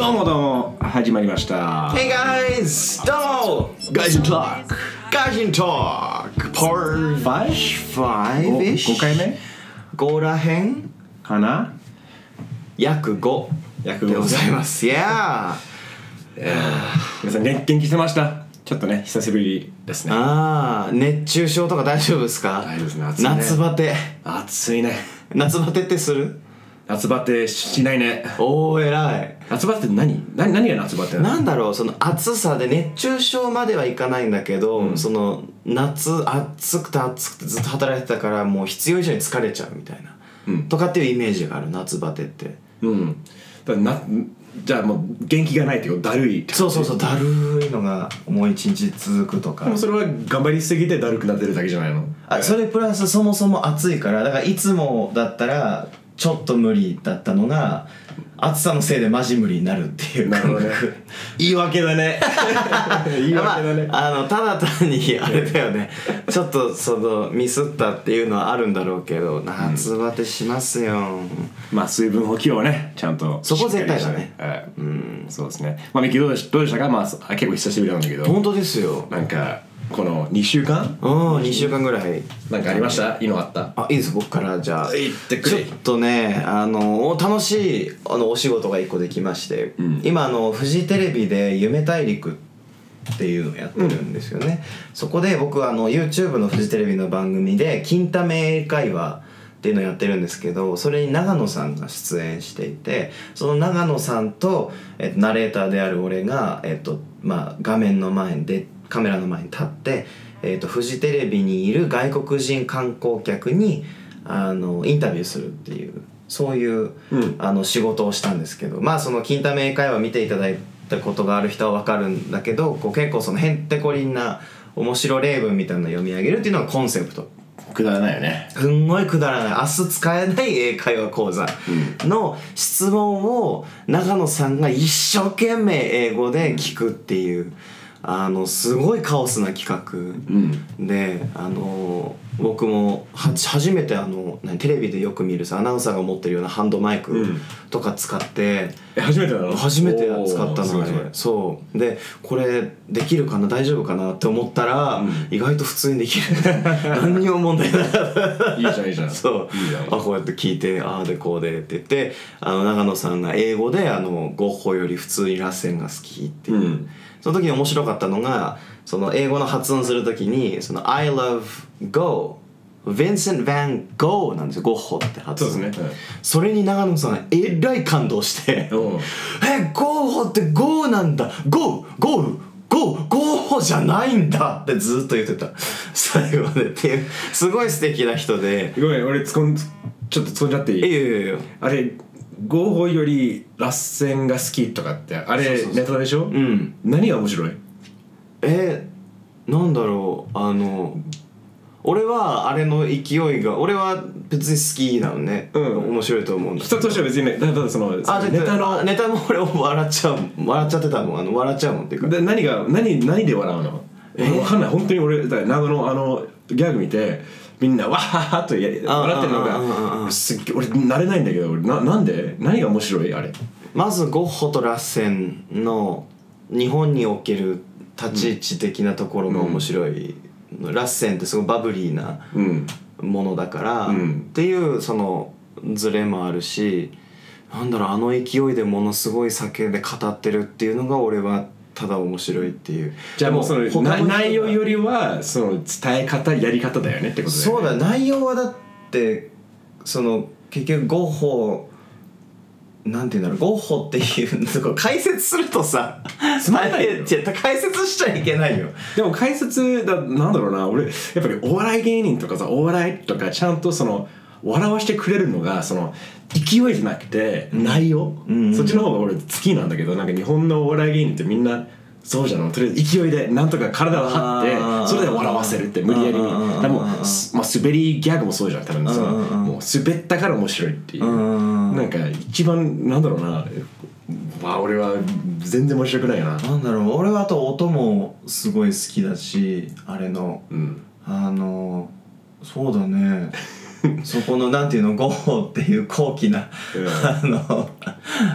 どうもどうも始まりました。Hey guys! どうも。外人トークガジントーク Part 5 5-ish? 回目？5らへんかな？約5約でございます。Yeah! 皆さん元気してました。ちょっとね久しぶりですね。あー熱中症とか大丈夫ですか？大丈夫ですね暑いね。夏バテ。暑いね。夏バテってする？夏バテしないね。おー偉い。夏バテって何？何何が夏バテなの？なんだろうその暑さで熱中症まではいかないんだけど、その夏暑くて暑くてずっと働いてたからもう必要以上に疲れちゃうみたいな、うん。とかっていうイメージがある夏バテって。うん。だからなじゃあもう元気がないっていうかだるい。ってそうそうそうだるいのがもう一日続くとか。でもそれは頑張りすぎてだるくなってるだけじゃないの？あそれプラスそもそも暑いからだからいつもだったらちょっと無理だったのが暑さのせいでマジ無理になるっていうなるほどね。言い訳だね。言いま訳だね、あ、あのただ単にあれだよね。ちょっとそのミスったっていうのはあるんだろうけど夏バテしますよ、まあ水分補給をねちゃんとそこ絶対だね。はい。うん。そうですね。まあミキどうでしたか？まあそ結構久しぶりなんだけど。本当ですよ。なんかこの2週間？うん2週間ぐらい。なんかありました？いいのあった？あいいです。僕からじゃあ。言ってくれ。ちょっとねあのお楽しいあのお仕事が一個できまして、ん。今あのフジテレビで「夢大陸」っていうのをやってるんですよね、そこで僕あの YouTube のフジテレビの番組で「金玉英会話」っていうのをやってるんですけどそれに長野さんが出演していてその長野さんと、えっと、ナレーターである俺が、えっとまあ、画面の前でカメラの前に立って、えっと、フジテレビにいる外国人観光客にあのインタビューするっていうそういう、うん。あの仕事をしたんですけどまあその「金玉英会話」見ていただいたことがある人は分かるんだけどこう結構そのへんてこりんな面白例文みたいなのを読み上げるっていうのがコンセプト。くだらないよね。すんごいくだらない。明日使えない英会話講座の質問を長野さんが一生懸命英語で聞くっていうあのすごいカオスな企画うん。であの僕もは初めてあの何テレビでよく見るさアナウンサーが持ってるようなハンドマイクうん。とか使って、え初めてなの？初めて使ったのねおーすごいすごい。そう。でこれできるかな大丈夫かなって思ったら、うん。意外と普通にできる。何にも問題なかった。いいじゃんいいじゃん。そう。あこうやって聞いてああでこうでって言ってあの長野さんが英語であのゴッホより普通にラッセンが好きっていう、うんその時に面白かったのがその英語の発音する時にその「I love Go」ヴィンセント・ヴァン・ゴーなんですよ。ゴッホって発音。そうですね。それに長野さんがえらい感動してうん「えゴッホってゴーなんだ。ゴーゴーゴーゴッホじゃないんだ」ってずっと言ってた。最後まで。っていうすごい素敵な人で。ごめん俺つこんちょっと突っ込んじゃっていい？やいいやいや。あれゴーホよりラッセンが好きとかってあれネタでしょ？うん。何が面白い？えなんだろう？あの俺はあれの勢いが俺は別に好きなのね、うん。面白いと思うんだ人としては別にねただそのあネタのネタも俺笑っちゃう笑っちゃってたもん。あの笑っちゃうもんっていうか。で何が何何で笑うの、え？ーわかんない。本当に俺だから長野のあのギャグ見てみんなわははとや笑ってるのうんうんうんうんがすっげえ俺慣れないんだけどななんで？何が面白い？あれ。まずゴッホとラッセンの日本における立ち位置的なところが面白い、ラッセンってすごいバブリーなうん。ものだから、うん。っていうそのズレもあるしなんだろうあの勢いでものすごい酒で語ってるっていうのが俺はただ面白いっていう。じゃあもうその内容よりはその伝え方やり方だよねってことだよね。そうだ内容はだってその結局ゴッホなんていうんだろうゴッホっていうのを解説するとさつまんないよ。解説しちゃいけないよ。でも解説だなんだろうな俺やっぱりお笑い芸人とかさお笑いとかちゃんとその笑わしてくれるのがその勢いじゃなくて内容、うんそっちの方が俺好きなんだけどなんか日本のお笑い芸人ってみんなそうじゃん。とりあえず勢いでなんとか体を張ってそれで笑わせるって無理やり。にうんうんうんうん多分すまあ滑りギャグもそうじゃん多分。そのもう滑ったから面白いっていう。うんなんか一番なんだろうな。まあ俺は全然面白くないな。なんだろう。俺はあと音もすごい好きだしあれの。うん。あのそうだね そこのなんていうのゴッホっていう高貴な、あの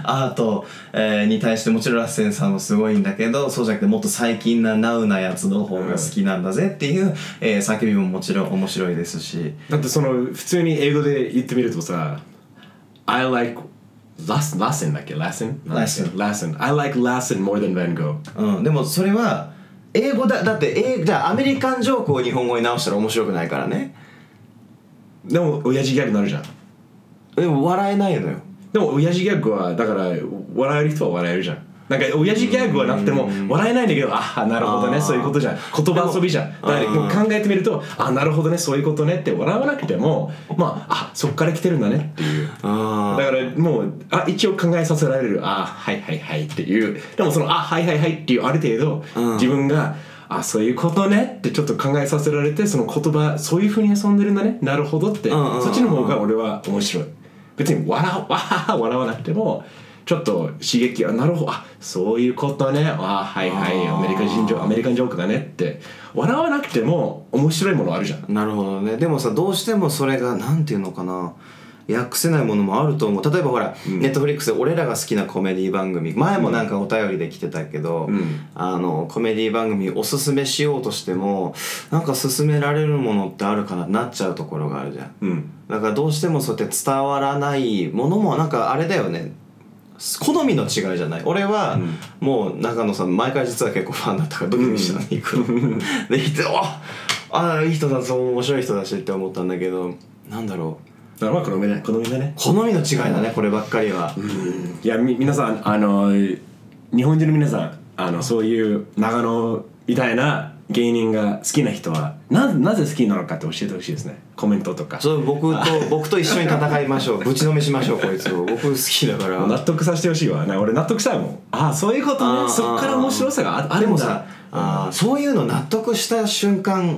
アート、えーに対してもちろんラッセンさんもすごいんだけどそうじゃなくてもっと最近なナウなやつの方が好きなんだぜっていう、えー叫びももちろん面白いですし。だってその普通に英語で言ってみるとさ I like Lassen, Lassen だっけ？Lassen? Lassen Lassen. I like Lassen more than Van Gogh. うん、でもそれは英語だだって英じゃあアメリカンジョークを日本語に直したら面白くないからねでも親父ギャグになるじゃん。でも笑えないのよ。でも親父ギャグはだから笑える人は笑えるじゃん。なんか親父ギャグはなくても笑えないんだけどああなるほどねそういうことじゃん。言葉遊びじゃん。だからもう考えてみるとあなるほどねそういうことねって笑わなくてもまああそっから来てるんだねっていう。あだからもうあ一応考えさせられるあはいはいはいっていう。でもそのあはいはいはいっていうある程度、うん。自分があそういうことねってちょっと考えさせられてその言葉そういうふうに遊んでるんだね。なるほどって、うんうんうんそっちの方が俺は面白い。別に笑うわはは 笑わなくてもちょっと刺激あなるほどあそういうことねあはいはいアメリカ人ジョアメリカンジョークだねって笑わなくても面白いものあるじゃんなるほどねでもさどうしてもそれがなんていうのかな訳せないものもあると思う。例えばほら、ネットフリックスで俺らが好きなコメディ番組。前もなんかお便りで来てたけど、ん。あのコメディ番組おすすめしようとしてもなんか勧められるものってあるかななっちゃうところがあるじゃん。うん。だからどうしてもそうやって伝わらないものもなんかあれだよね。好みの違いじゃない。俺はもう中野さん毎回実は結構ファンだったからドキドキしたのに行くの。で行って「ああいい人だそう面白い人だし」って思ったんだけどなんだろうだからまあ好みだ好みだね。好みの違いだねこればっかりは、いやみ皆さんあの日本人の皆さんあのそういう長野みたいな芸人が好きな人はななぜ好きなのかって教えてほしいですね。コメントとか。そう僕と 僕と一緒に戦いましょう。ぶちのめしましょうこいつを。僕好きだから。納得させてほしいわ。な俺納得したいもん。ああそういうことね。そっから面白さがああるんだ。でもさあーそういうの納得した瞬間、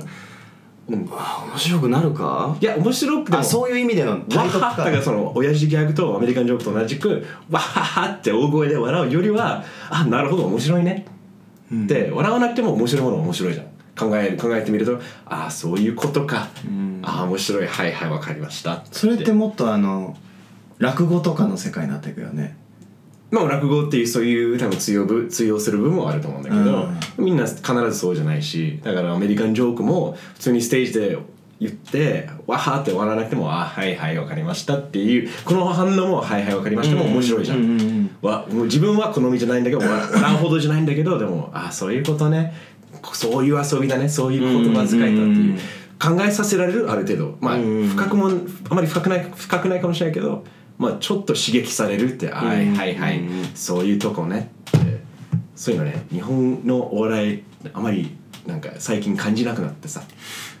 あー面白くなるか？いや面白くてそういう意味でのわははだからその親父ギャグとアメリカンジョークと同じくわははって大声で笑うよりはあなるほど面白いね。って笑わなくても面白いものは面白いじゃん。考え考えてみるとああそういうことか、ああ面白い。はいはいわかりました。それってもっとあの落語とかの世界になっていくよねまあ落語っていうそういう多分通用ぶ通用する部分もあると思うんだけど、みんな必ずそうじゃないしだからアメリカンジョークも普通にステージで言ってわはって笑わなくてもあはいはいわかりましたっていうこの反応もはいはいわかりましたも面白いじゃん,、うんうんうん。わもう自分は好みじゃないんだけど笑 笑うほどじゃないんだけどでもあそういうことね。そういう遊びだね。そういう言葉遣いだってう。んうんいううん。考えさせられるある程度。まあうんうん深くもあまり深くない深くないかもしれないけどまあちょっと刺激されるってはいはいはい。うんうんそういうとこねって。そういうのね日本のお笑いあまりなんか最近感じなくなってさ。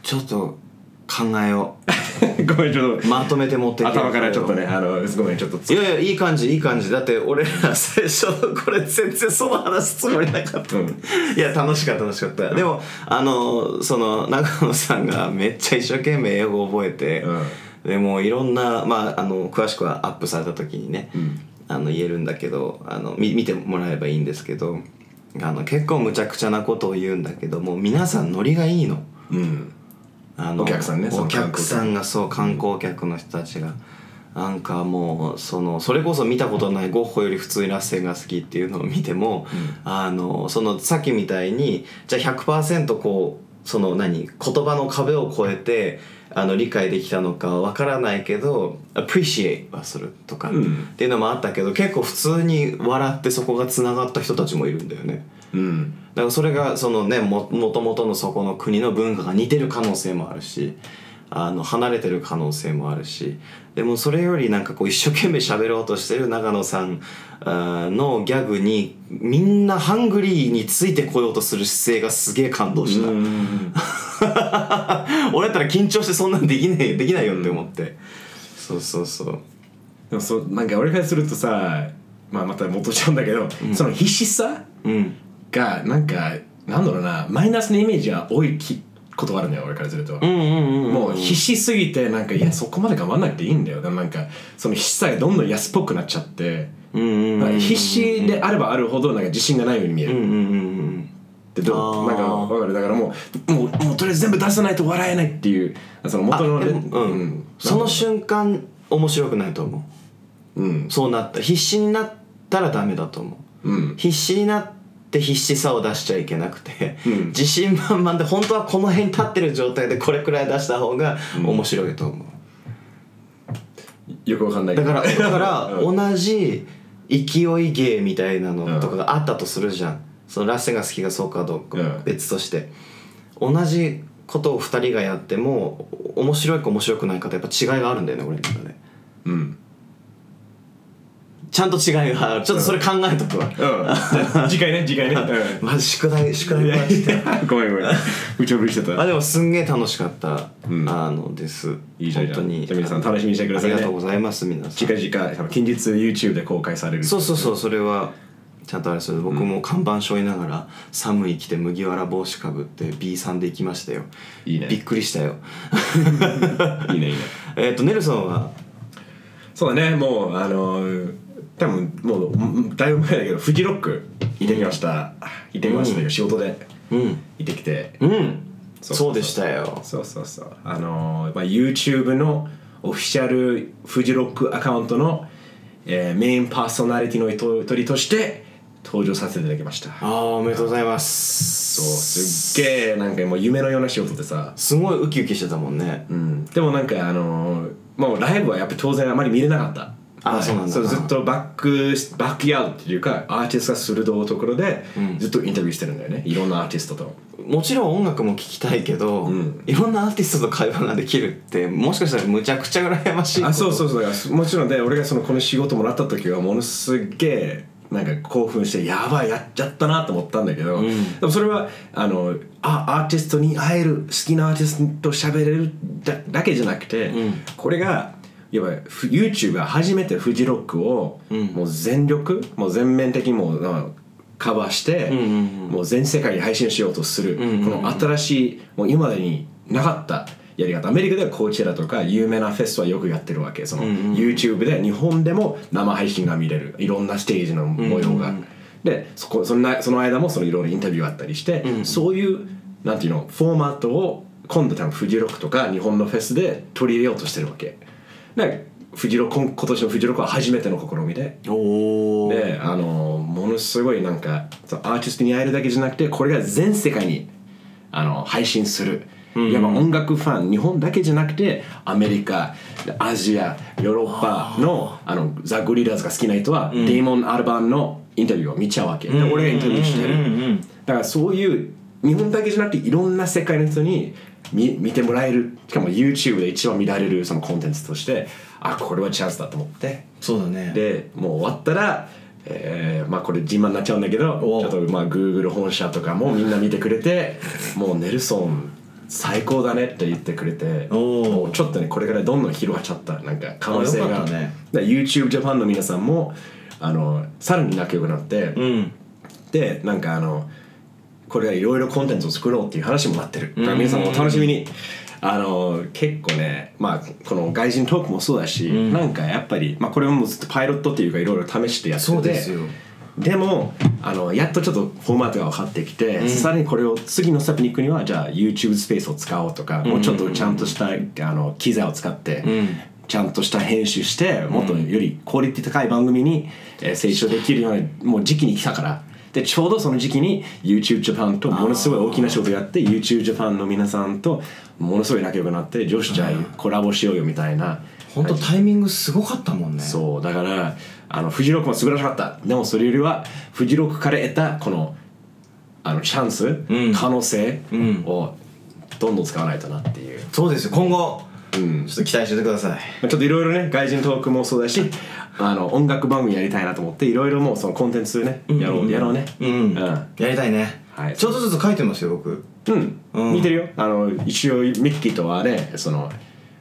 ちょっと考えよ ごめんちょっと。うまとめて持ってけ頭からちょっとねあのごめんちょっといやいやいい感じいい感じ。だって俺ら最初これ全然その話すつもりなかった、うん。いや楽しかった楽しかった。でもあのその中野さんがめっちゃ一生懸命英語を覚えて、でもいろんなまああの詳しくはアップされた時にね、あの言えるんだけどあのみ見てもらえばいいんですけどあの結構むちゃくちゃなことを言うんだけどもう皆さんノリがいいの。うん。あのお客さんねお客さんがそう観光客の人たちが、なんかもうそのそれこそ見たことないゴッホより普通にラッセンが好きっていうのを見ても、あのそのさっきみたいにじゃあ100%こうその何言葉の壁を越えてあの理解できたのかわからないけど appreciate はするとか、うん。っていうのもあったけど結構普通に笑ってそこがつながった人たちもいるんだよね。うん。だからそれがそのねももともとのそこの国の文化が似てる可能性もあるしあの離れてる可能性もあるし。でもそれよりなんかこう一生懸命喋ろうとしてる長野さんのギャグにみんなハングリーについてこようとする姿勢がすげえ感動した、俺だったら緊張してそんなんできねえできないよって思って、そうそうそう。でもそうなんか俺からするとさまあまた戻っちゃうんだけど、その必死さうん。がなんかなんだろうなマイナスのイメージが多いきことがあるんだよ俺からすると、もう必死すぎてなんかいやそこまで頑張んなくていいんだよ。でもなんかその必死さがどんどん安っぽくなっちゃって、必死であればあるほどなんか自信がないように見える、うんうんうんうんっでどなんかわかる。だからもうもうもうとりあえず全部出さないと笑えないっていうその元のうん。その瞬間面白くないと思う。うん。そうなった。必死になったらダメだと思う、うん。必死になって必死さを出しちゃいけなくて、うん。自信満々で本当はこの辺に立ってる状態でこれくらい出した方が面白いと思う、よくわかんないだから だからうん。同じ勢い芸みたいなのとかがあったとするじゃん、そのラッセンが好きがそうかどうかうん。別として、同じことを2人がやっても面白いか面白くないかとやっぱ違いがあるんだよね俺の中で。うんちゃんと違いがあるちょっとそれ考えとくわ、うん。次回ね次回ね。うん。マジ宿題宿題いやマジでいやごめんごめん。無茶ぶりしてた。あでもすんげえ楽しかった、うん。あのです。いいじゃん。本当に。じゃあ皆さん楽しみにしてくださいね。ありがとうございます皆さん。近々近日 YouTube で公開されるそうそうそうそれはちゃんとあれそれ僕も看板背負いながら寒い着て麦わら帽子かぶって B さんで行きましたよ。いいね。びっくりしたよ。いいねいいね。えっとネルソンは？そうだねもうあの多分もううんだいぶ前だけどフジロック行ってきました、行ってきましたよ、仕事でうん。行ってきて。うん。そそうでしたよ。そうそうそう。あのーまあ、YouTube のオフィシャルフジロックアカウントの、えーメインパーソナリティの一人として登場させていただきました。ああおめでとうございます。そうすっげえなんかもう夢のような仕事でさ、すごいウキウキしてたもんね。うん、でもなんかあのーもうライブはやっぱり当然あまり見れなかった。はいあそうなんだ。ずっとバックバックヤードっていうかアーティストが鋭いところでうん。ずっとインタビューしてるんだよね、いろんなアーティストと。もちろん音楽も聴きたいけど、うん。いろんなアーティストと会話ができるってもしかしたらむちゃくちゃ羨ましいあそううそうそう。もちろんで俺がそのこの仕事もらった時はものすげえなんか興奮してやばいやっちゃったなと思ったんだけど、ん。でもそれはあのあアーティストに会える好きなアーティストと喋れるだだけじゃなくて、うん。これがやっぱりふ YouTube が初めてフジロックをうん。もう全力、もう全面的にもうあカバーして、もう全世界に配信しようとする、この新しいもう今までになかったやり方。アメリカではコーチェラとか有名なフェスはよくやってるわけ。その、YouTube で日本でも生配信が見れる。いろんなステージの模様が、でそこそんなその間もそのいろいろインタビューあったりして、うん。そういうなんていうのフォーマットを今度多分フジロックとか日本のフェスで取り入れようとしてるわけでフジロ今今年のフジロックは初めての試みで。であのものすごいなんかアーティストに会えるだけじゃなくてこれが全世界にあの配信する、んいわば音楽ファン日本だけじゃなくてアメリカアジアヨーロッパのあのザ・ゴリラーズが好きな人は、デーモン・アルバンのインタビューを見ちゃうわけ、で俺がインタビューしてる、うんうんうん。だからそういう日本だけじゃなくていろんな世界の人に見見てもらえるしかも YouTube で一番見られるそのコンテンツとしてあこれはチャンスだと思って。そうだね。でもう終わったら、えーまあこれ自慢になっちゃうんだけどおちょっとまあ Google 本社とかもみんな見てくれてもうネルソン最高だねって言ってくれてもうちょっとねこれからどんどん広がっちゃった。なんか可能性が、ね。だから YouTube Japan の皆さんもあのさらに仲良くなって、うん。でなんかあのこれがいろいろコンテンツを作ろうっていう話もなってる。だから皆さんもお楽しみに。あの結構ねまあこの外人トークもそうだし、なんかやっぱり、まあ、これもずっとパイロットっていうかいろいろ試してやってて。そうですよ。でもあのやっとちょっとフォーマットが分かってきて、さらにこれを次のステップに行くにはじゃあ YouTube スペースを使おうとか、もうちょっとちゃんとしたあの機材を使って、ん。ちゃんとした編集してもっとよりクオリティ高い番組に、えー成長できるようなもう時期に来たからでちょうどその時期に YouTube Japan とものすごい大きな仕事やって YouTube Japan の皆さんとものすごい仲良くなって女子じゃあコラボしようよみたいな。本当タイミングすごかったもんね。そうだからあのフジロックも素晴らしかった。でもそれよりはフジロックから得たこのあのチャンス、ん。可能性うん。をどんどん使わないとなっていう、そうですよ。今後うん。ちょっと期待しててください。まあちょっといろいろね外人トークもそうだしあの音楽番組やりたいなと思っていろいろもうそのコンテンツねやろう、やろうね。うん、うん。やりたいね、はい。ちょっとずつ書いてますよ僕。うん、うん。見てるよ。あの一応ミッキーとはねその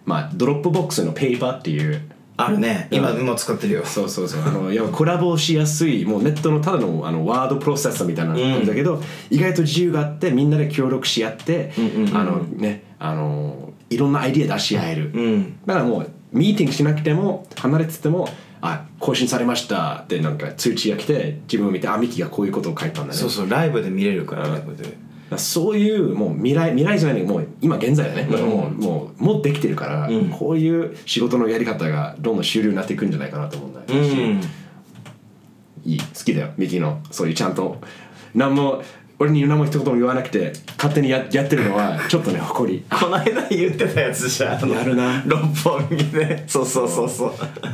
まあドロップボックスのペーパーっていう。あるね。今うん。今使ってるよ。そうそうそう。あの いやコラボしやすいもうネットのただのあのワードプロセッサーみたいな感じだけど、意外と自由があってみんなで協力し合って、んうんうん。あのねあのいろんなアイディア出し合える、うん。だからもうミーティングしなくても離れててもあ更新されましたってなんか通知が来て自分を見てあミキがこういうことを書いたんだね。そうそうライブで見れるからそういうもう未来未来じゃないもう今現在だね、だからもうもうもうできてるから、うん。こういう仕事のやり方がどんどん主流になっていくんじゃないかなと思うんだよ、うん。いい。好きだよミキの。そういうちゃんと。何も俺に何も一言も言わなくて勝手にややってるのはちょっとね誇り。この間言ってたやつじゃん。やるな。六本木で。そうそうそうそう。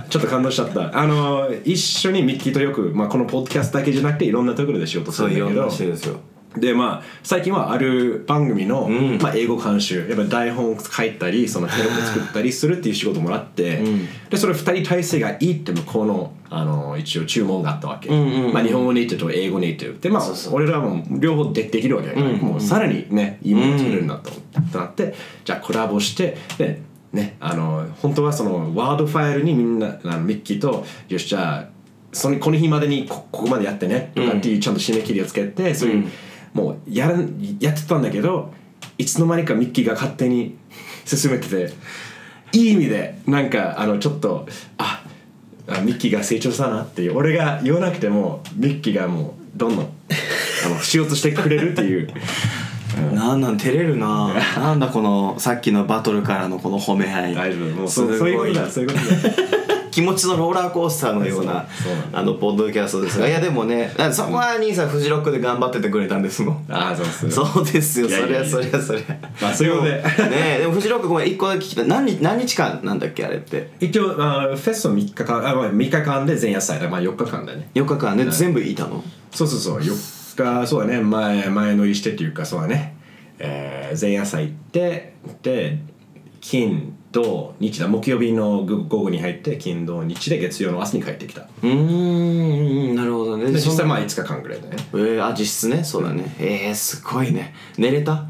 ちょっと感動しちゃった。あの一緒にミッキーとよく、まあ、このポッドキャストだけじゃなくていろんなところで仕事すそうんいろんなるだけど人ですよでまあ最近はある番組の、ん。まあ、英語監修やっぱ台本を書いたりそのテロップ作ったりするっていう仕事もらって、ん。でそれ2人体制がいいって向こうのあの一応注文があったわけ、んうんうんまあ、日本語ネイティブと英語ネイティブでまあ俺らも両方でできるわけだから、うんもうさらにねいいもの作れるなと思ってなってじゃあコラボしてでねあの本当はそのワードファイルにみんなあのミッキーとよしじゃあそのこの日までにこここまでやってねとかっていうちゃんと締め切りをつけて、そういう、うんもうやらんやってたんだけどいつの間にかミッキーが勝手に進めてていい意味でなんかあのちょっとああミッキーが成長したなっていう俺が言わなくてもミッキーがもうどんどんあのしようとしてくれるっていう。なんなん照れるな。なんだこのさっきのバトルからのこの褒め合い。大丈夫。もうそういうことだそういうことだ気持ちのローラーコースターのようなあのポッドキャストですが。いやでもねあそこは兄さんフジロックで頑張っててくれたんですもんああそうですそうですよそりゃそりゃそりゃまあそういうことで。ねえでもフジロックごめん一個だけ聞きたい。何日何日間なんだっけあれって？一応あフェスは3日間あ、まあ、3日間で前夜祭。だまあ4日間だね。4日間で全部いたの？そうそうそう。4日そうだね。前前乗りしてっていうかそうだね、えー、前夜祭行ってで金土日だ木曜日の午午後に入って金土日で月曜の朝に帰ってきた。うーんなるほどね。で実際まああ5日間ぐらいだね。えー、あ実質ね。そうだね、えー、すごいね。寝れた？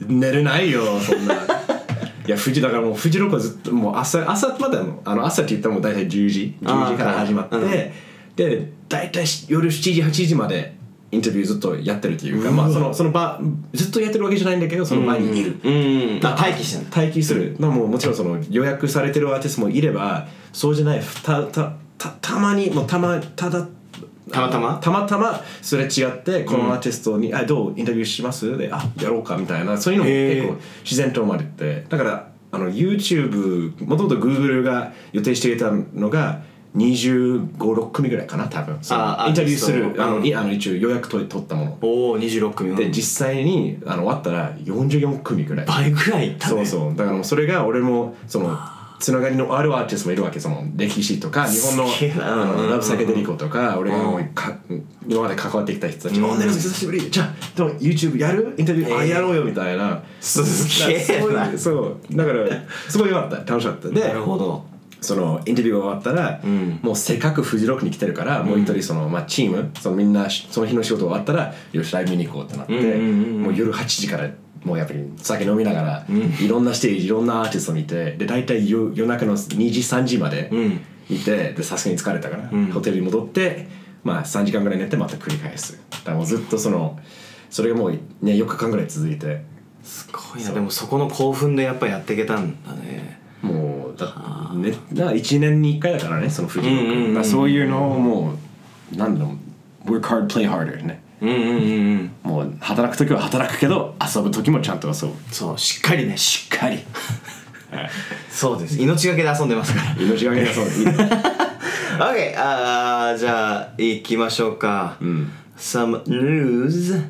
寝れないよそんな。いや富士だからもうフジロックはずっともう朝朝までもあの朝って言ったらもう大体10時10時から始まって、はいで大体夜7時8時までインタビューずっとやってるっていうかまあそのその場ずっとやってるわけじゃないんだけどその場にいる、うん。まあ待機してんだ待機する。のももちろんその予約されてるアーティストもいればそうじゃないたたたたまにもうたまただたまたま？たまたますれ違ってこのアーティストに「あどうインタビューします?」で「あやろうか」みたいなそういうのも結構自然と生まれて。だからあの YouTube もともと Google が予定していたのが2 5 6組ぐらいかな多分。あインタビューするあの、うんいあの一応予約取取ったもの。おお26組で実際にあの終わったら44組ぐらい。倍ぐらいいったね。そうそう。だからもうそれが俺もそのつながりのあるアーティストもいるわけその歴史とか日本のラブサケデリコとか俺がもうか今まで関わってきた人たち「おネルソン久しぶりじゃあでも YouTube やる？インタビュー、あえー。やろうよ」みたいな。すげえそう。だからすごいよかった。楽しかった。でなるほどそのインタビューが終わったら、ん。もうせっかくフジロックに来てるから、もう一人その、まあ、チームそのみんなその日の仕事終わったらよしライブ見に行こうってなって、うんうんうんうん。もう夜8時からもうやっぱり酒飲みながら、いろんなステージいろんなアーティスト見てで大体夜夜中の2時3時までうん。見てでさすがに疲れたから、ん。ホテルに戻って、まあ、3時間ぐらい寝てまた繰り返す。だからもうずっとそのそれがもう、ね、4日間ぐらい続いて。すごいな。でもそこの興奮でやっぱやっていけたんだね。もうだねな1年に1回だからねそのフジロック、うんうんうん。うんだからそういうのをもうなんだろう work hard play harder ね。うんうんうんうん。もう働く時は働くけど遊ぶ時もちゃんと遊ぶ。そうしっかりね。しっかり。は いそうです。命がけで遊んでますから。命がけで遊ぶ。OK あーじゃあ行きましょうか、ん。Some news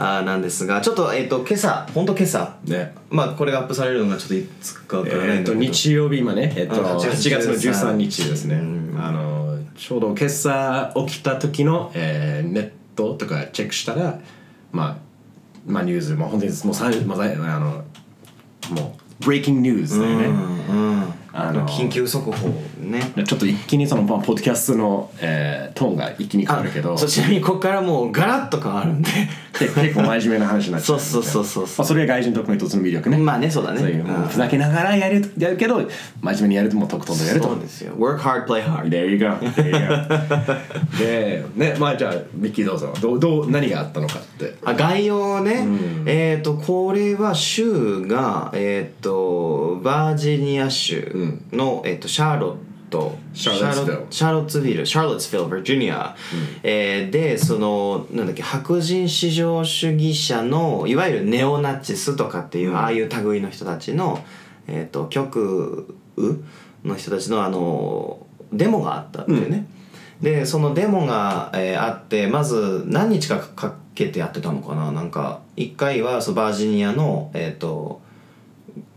あーなんですがちょっとえっ、と今朝ほんと今朝ね。まあこれがアップされるのがちょっといつかわからないえっとんだけど、日曜日今ね、えっと、うん8 8月月の13 13日ですね、あのちょうど今朝起きた時の、えーネットとかチェックしたらまあまあニュースもう本当にもうさん、まあ、あのもうブレイキングニュースだよね、うんうん。あの緊急速報ね。ちょっと一気にそのまあポッドキャストの、えートーンが一気に変わるけどそうちなみにここからもうガラッと変わるんで。結結構真面目な話になっちゃうそうそうそうそうまあ、それが外人特の一つの魅力ね。まあねそうだね。そうふざけながらやるやるけど真面目にやるともうとことんとやると。そうですよ。Work hard play hard. There you go. There you go. でねまあじゃあミッキーどうぞ。どうどう何があったのかって。あ概要ね、えっ、とこれは州がえっ、とバージニア州の、えー、とシャーロットシャーロッツビルシャーロッツビルシャーロッツビルバージニア、えーでそのなんだっけ白人至上主義者のいわゆるネオナチスとかっていう、ああいう類の人たちの、えー、と極右の人たちのあのデモがあったんだよね、でそのデモが、えーあってまず何日かかけてやってたのかな？なんか一回はそうバージニアのえっ、と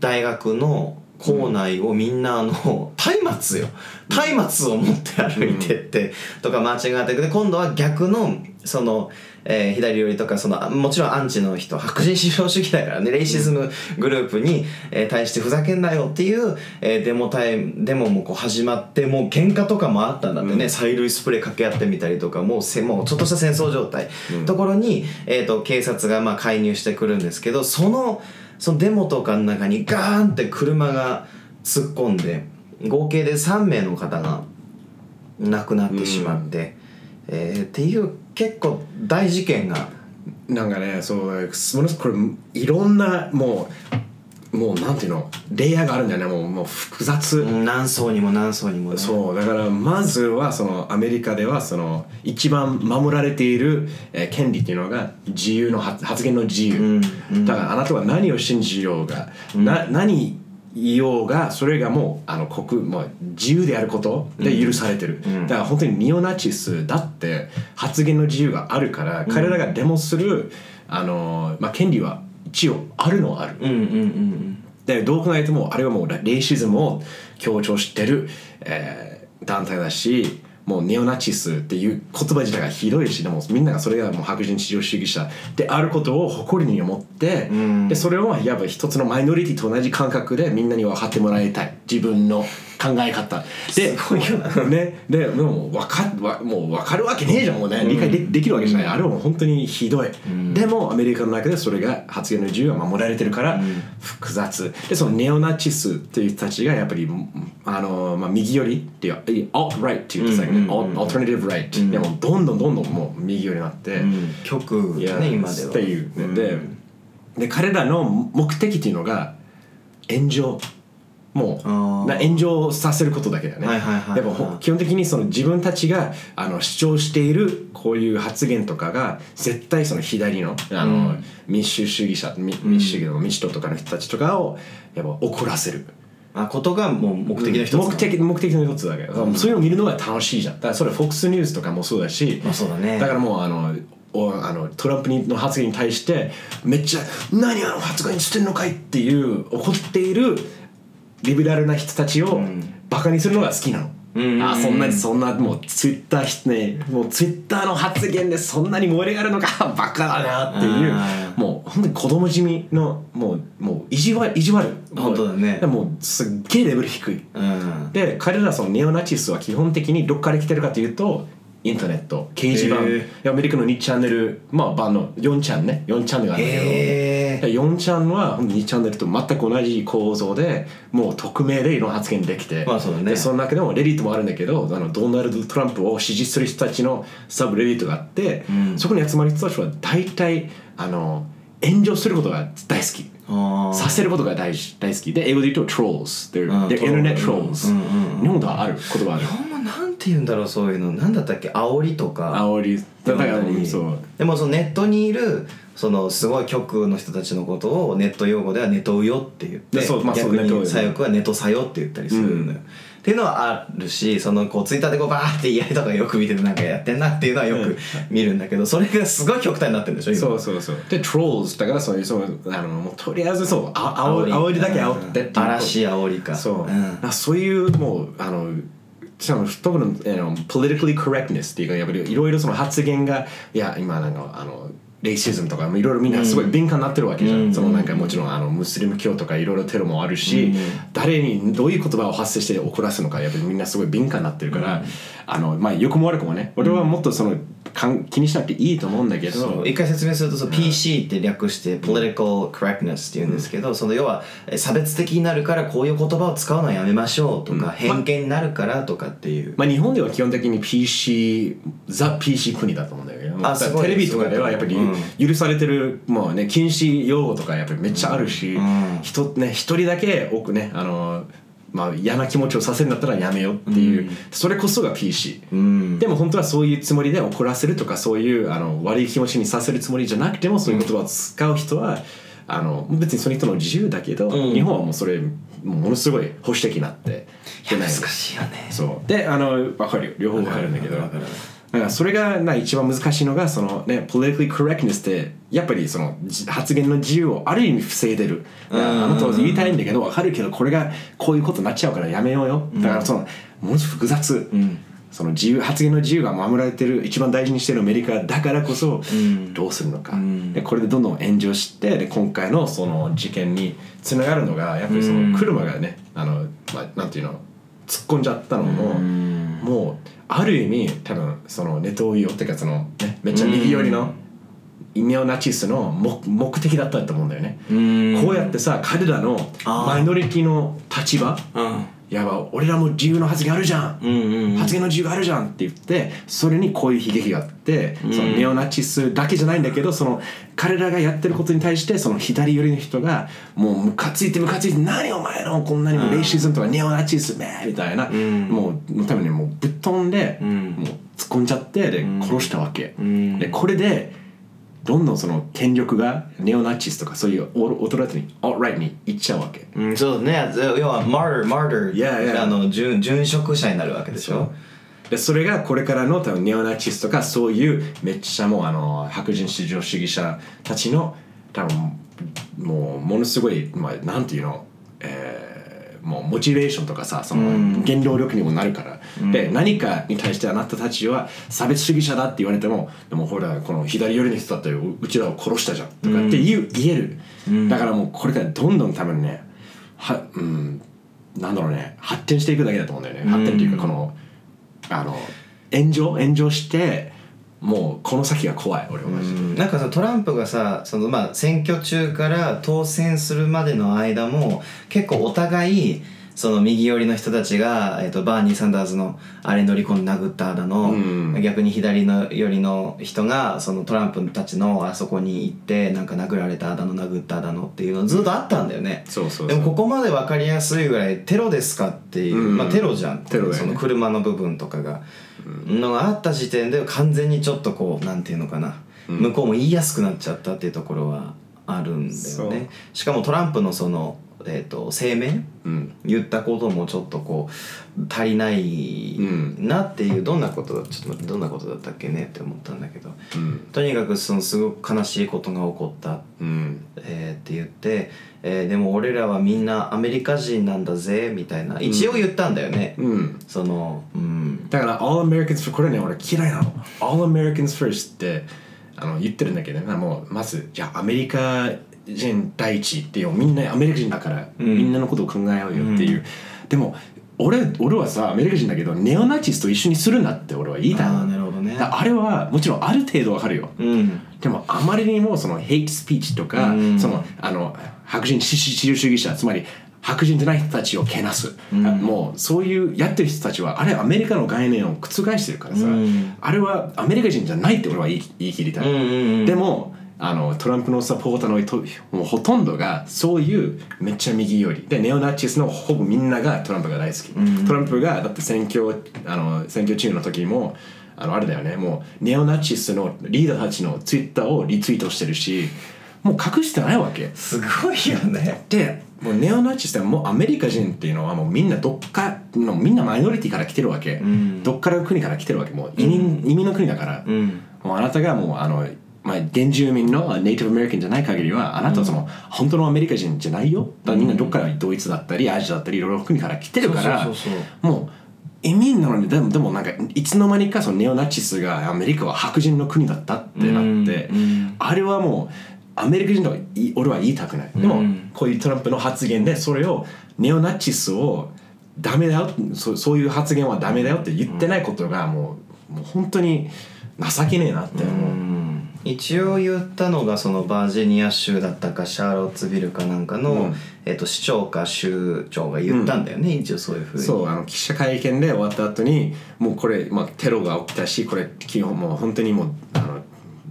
大学の校内をみんなあの松明よ。松明を持って歩いてってとか間違ってで今度は逆のその、えー左寄りとかそのあもちろんアンチの人白人至上主義だからねレイシズムグループに、えー対してふざけんなよっていう、えーデモタイムデモもこう始まってもう喧嘩とかもあったんだってね、催涙スプレー掛け合ってみたりとかもうせもうちょっとした戦争状態、ところに、えー、と警察がまあ介入してくるんですけどそのそのデモとかの中にガーンって車が突っ込んで合計で3名の方が亡くなってしまって、えーっていう結構大事件がなんかねそうものすごくこれいろんなもうもうなんていうの？レイヤーがあるんだよね。もうもう複雑、何層にも何層にもね。そう。だからまずはそのアメリカではその一番守られている、えー権利っていうのが自由の発発言の自由、だからあなたは何を信じようが、な何言おうがそれがもうあの国もう自由であることで許されてる、だから本当にニオナチスだって発言の自由があるから、彼らがデモするあの、まあ、権利は一応あるのはある、うんうんうんでどう考えてもあれはもうレイシズムを強調してる、えー団体だしもうネオナチスっていう言葉自体がひどいしでもみんながそれがもう白人至上主義者であることを誇りに思って、でそれをやっぱ一つのマイノリティと同じ感覚でみんなに分かってもらいたい。自分の考え方。でねでもう分かわもう分かるわけねえじゃんもうね。理解で,、できるわけじゃない。あれはもう本当にひどい、でもアメリカの中でそれが発言の自由が守られてるから複雑。でそのネオナチスっていう人たちがやっぱりあの、まあ、右寄りっていう alt-right って言ってたけど、ね alternative right、でもどんどんどんどんもう右寄りになって、うん。極いやね今では。っていうね、でで彼らの目的っていうのが炎上もうな炎上させることだけだよね、でもほ基本的にその自分たちがあの主張しているこういう発言とかが絶対その左のあの、民主主義者み民主主義の民主党とかの人たちとかをやっぱ怒らせる。あことがもう目的の一つなの。目的目的の一つだけど、そういうのを見るのが楽しいじゃん。だからそれ FOX ニュースとかもそうだし、まあそうだね。だからもうあのおあのトランプの発言に対してめっちゃ「何あの発言してんのかい?」っていう怒っているリベラルな人たちをバカにするのが好きなの。ん。あそんなにそんなもうツイッターねもうツイッターの発言でそんなに盛り上がるのか バカだなっていうあもう本当に子供じみのもうもう意地悪意地悪。本当だね。もうもうすっげえレベル低い。うん。で彼らそのネオナチスは基本的にどっから来てるかというとインターネット掲示板。へアメリカの2チャンネルまあ版の4チャンね。4チャンネルがあるんだけど。へで4チャンは2チャンネルと全く同じ構造でもう匿名でいろんな発言できて、まあそうだね。でその中でもレディットもあるんだけどあのドナルド・トランプを支持する人たちのサブレディットがあって、そこに集まる人たちは大体あの炎上することが大好き。させることが大事大好き。で英語で言うと trolls they're, うん they're internet troll trolls、うんうんうん。日本ではある言葉ある。日本語なんて言うんだろうそういうの。なんだったっけ？煽りとか。煽り。だからそう。でもそのネットにいるそのすごい極右の人たちのことをネット用語ではネトウヨって言ってでそうまあ逆に左翼はネトサヨって言ったりするのよ、っていうのはあるしそのこうツイッターでこうバーって言い合いとかよく見ててなんかやってんなっていうのはよく見るんだけどそれがすごい極端になってるんでしょ今。そうそうそう。で trolls だからそういうそうあのもうとりあえずそうあ煽り。煽りだけ煽ってって嵐煽りか。そう、ん。あそういうもうあのしかも特にあの politically correctness っていうかやっぱりいろいろその発言がいや今なんかあのレイシズムとかいろいろみんなすごい敏感になってるわけじゃん、うん。そのなんかもちろんあのムスリム教とかいろいろテロもあるし、うん。誰にどういう言葉を発生して怒らすのかやっぱりみんなすごい敏感になってるから、あのまあ良くも悪くもね俺はもっとそのかん気にしなくていいと思うんだけど、一回説明するとそう PC って略して Political Correctness って言うんですけど、その要はえ差別的になるからこういう言葉を使うのはやめましょうとか、偏見になるからとかっていう、まあ、日本では基本的に PC ザ PC 国だと思うんだけどあテレビとかではやっぱりうん。許されてるもうね禁止用語とかやっぱりめっちゃあるし、うん。人ね一人だけ多くねあのまあ、嫌な気持ちをさせるんだったらやめようっていう、それこそが PC、うん。でも本当はそういうつもりで怒らせるとかそういうあの悪い気持ちにさせるつもりじゃなくてもそういう言葉を使う人は、あの別にその人の自由だけど、ん日本はもうそれものすごい保守的になっていや難しいよねそうであの分かるよ両方分かるん。だけどだからそれがな一番難しいのがそのね politically correctness ってやっぱりそのじ発言の自由をある意味防いでる。あの当時言いたいんだけど分かるけどこれがこういうことになっちゃうからやめようよ。だからそのものすごく複雑、ん。その自由発言の自由が守られてる一番大事にしてるアメリカだからこそん。どうするのか、ん。でこれでどんどん炎上してで今回のその事件につながるのがやっぱりその車がねあの、まあ、なんていうの突っ込んじゃったのも、もうある意味多分そのネトウヨっていうかその、ね、めっちゃ右寄りのネオナチスの目目的だったと思うんだよね、うん。こうやってさ彼らのマイノリティの立場うん。やば俺らも自由の発言あるじゃん、うんうん発言の自由があるじゃんって言ってそれにこういう悲劇があって、そのネオナチスだけじゃないんだけどその彼らがやってることに対してその左寄りの人がもうムカついてムカついて何お前のこんなにもレイシズムとかネオナチスめみたいな、ん。もう多分ねもうぶっ飛んで、ん。もう突っ込んじゃってで殺したわけ、ん。でこれでどんどんその権力がネオナチスとかそういうオオトライトにオーライトに行っちゃうわけ。うん、そうね。要はマーターマーター Yeah, yeah. あの殉殉職者になるわけでしょ？でそれがこれからの多分ネオナチスとかそういうめっちゃもうあの白人至上主義者たちの多分もうものすごい、まあ、なんていうの、えーもうモチベーションとかさその原動力にもなるから、で何かに対してあなたたちは差別主義者だって言われてもでもほらこの左寄りの人だったらううちらを殺したじゃんとかって言う、言える、だからもうこれからどんどん多分ねはうんなんだろうね発展していくだけだと思うんだよね、発展っていうかこのあの炎上炎上してもうこの先が怖い俺は。マジで、なんかさトランプがさそのまあ選挙中から当選するまでの間も結構お互いその右寄りの人たちが、えっとバーニー・サンダースのあれ乗り込んで殴っただの、うん。逆に左の寄りの人がそのトランプたちのあそこに行ってなんか殴られただの殴っただのっていうのずっとあったんだよね。そうそうそう。でもここまで分かりやすいぐらいテロですかっていう、うん。まあテロじゃん。ね。その車の部分とかが、のがあった時点で完全にちょっとこうなんていうのかな、向こうも言いやすくなっちゃったっていうところはあるんだよね。しかもトランプのその、えー、と声明うん。言ったこともちょっとこう足りないなっていう、どんなことだちょっと待ってどんなことだったっけね？って思ったんだけど。うん。とにかくそのすごく悲しいことが起こった。うん。えーって言って、えーでも俺らはみんなアメリカ人なんだぜみたいな。一応言ったんだよね、うん。そのうん。だから All Americans for これね俺嫌いなの。All Americans first ってあの言ってるんだけどね。もうまずじゃあアメリカ人第一っていうみんなアメリカ人だから、ん。みんなのことを考えようよっていう、でも俺俺はさアメリカ人だけどネオナチスと一緒にするなって俺は言いたいのあーなるほどね。だあれはもちろんある程度わかるよ、うん。でもあまりにもそのヘイトスピーチとか、うん。そのあの白人至上主義者つまり白人じゃない人たちをけなす、あもうそういうやってる人たちはあれアメリカの概念を覆してるからさ、うん。あれはアメリカ人じゃないって俺は言い言い切りたい、うんうんうん。でもあのトランプのサポーターのともうほとんどがそういうめっちゃ右寄り。でネオナチスのほぼみんながトランプが大好き、トランプがだって選挙あの選挙中の時もあのあれだよね。もうネオナチスのリーダーたちのツイッターをリツイートしてるしもう隠してないわけ。すごいよね。でもうネオナチスってもうアメリカ人っていうのはもうみんなどっかのみんなマイノリティから来てるわけ、ん。どっからの国から来てるわけ。もう移民,、移民の国だから、うん。もうあなたがもうあの、まあ、原住民のネイティブアメリカンじゃない限りはあなたはその、本当のアメリカ人じゃないよ。だからみんなどっからドイツだったりアジアだったりいろいろな国から来てるからもう移民なのにでもでもなんかいつの間にかそのネオナチスがアメリカは白人の国だったってなって、あれはもうアメリカ人とはいい俺は言いたくない。でも、うんこういうトランプの発言でそれをネオナチスをダメだよそそういう発言はダメだよって言ってないことがもう,、もう本当に情けねえなって思う、一応言ったのがそのバージニア州だったかシャーロッツビルかなんかの、うん。えっと市長か州長が言ったんだよね、一応そういうふうに。そうあの記者会見で終わった後にもうこれ、まあ、テロが起きたしこれ基本もう本当にもうあの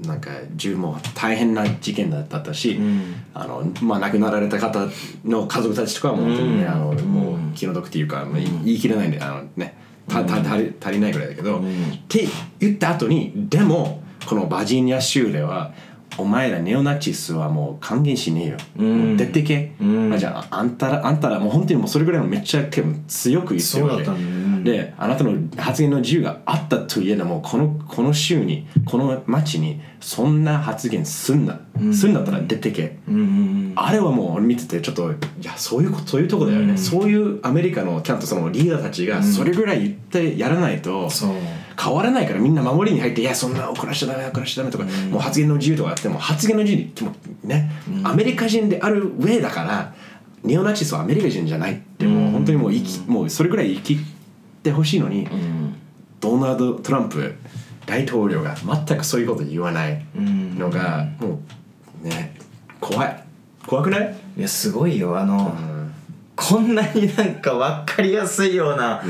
なんか銃も大変な事件だったし、ん。あのまあ、亡くなられた方の家族たちとかはもう本当にね、うんあのもう気の毒っていうか、まあ言い切れないんであのねたた足り足りないぐらいだけど、って言った後にでもこのバージニア州ではお前らネオナチスはもう還元しねえよ、もう出てけ、あじゃああんたらあんたらもう本当にもうそれぐらいのめっちゃ強く言ってるわけそうだったね。であなたの発言の自由があったといえどもこのこの州にこの町にそんな発言すんな、すんだったら出てけ、うん。うんあれはもう見ててちょっといやそういうことそういうとこだよね、そういうアメリカのちゃんとそのリーダーたちがそれぐらい言ってやらないと、そう変わらないからみんな守りに入っていやそんな怒らしちゃダメ怒らしちゃダメとか、もう発言の自由とかあっても発言の自由にもうね、アメリカ人である上だからネオナチスはアメリカ人じゃないってもう本当にもう生き、もうそれぐらい生きてほしいのに、ドナルド・トランプ大統領が全くそういうこと言わないのが、もうね怖い。怖くない、いやすごいよ。あの、こんなになんか分かりやすいような、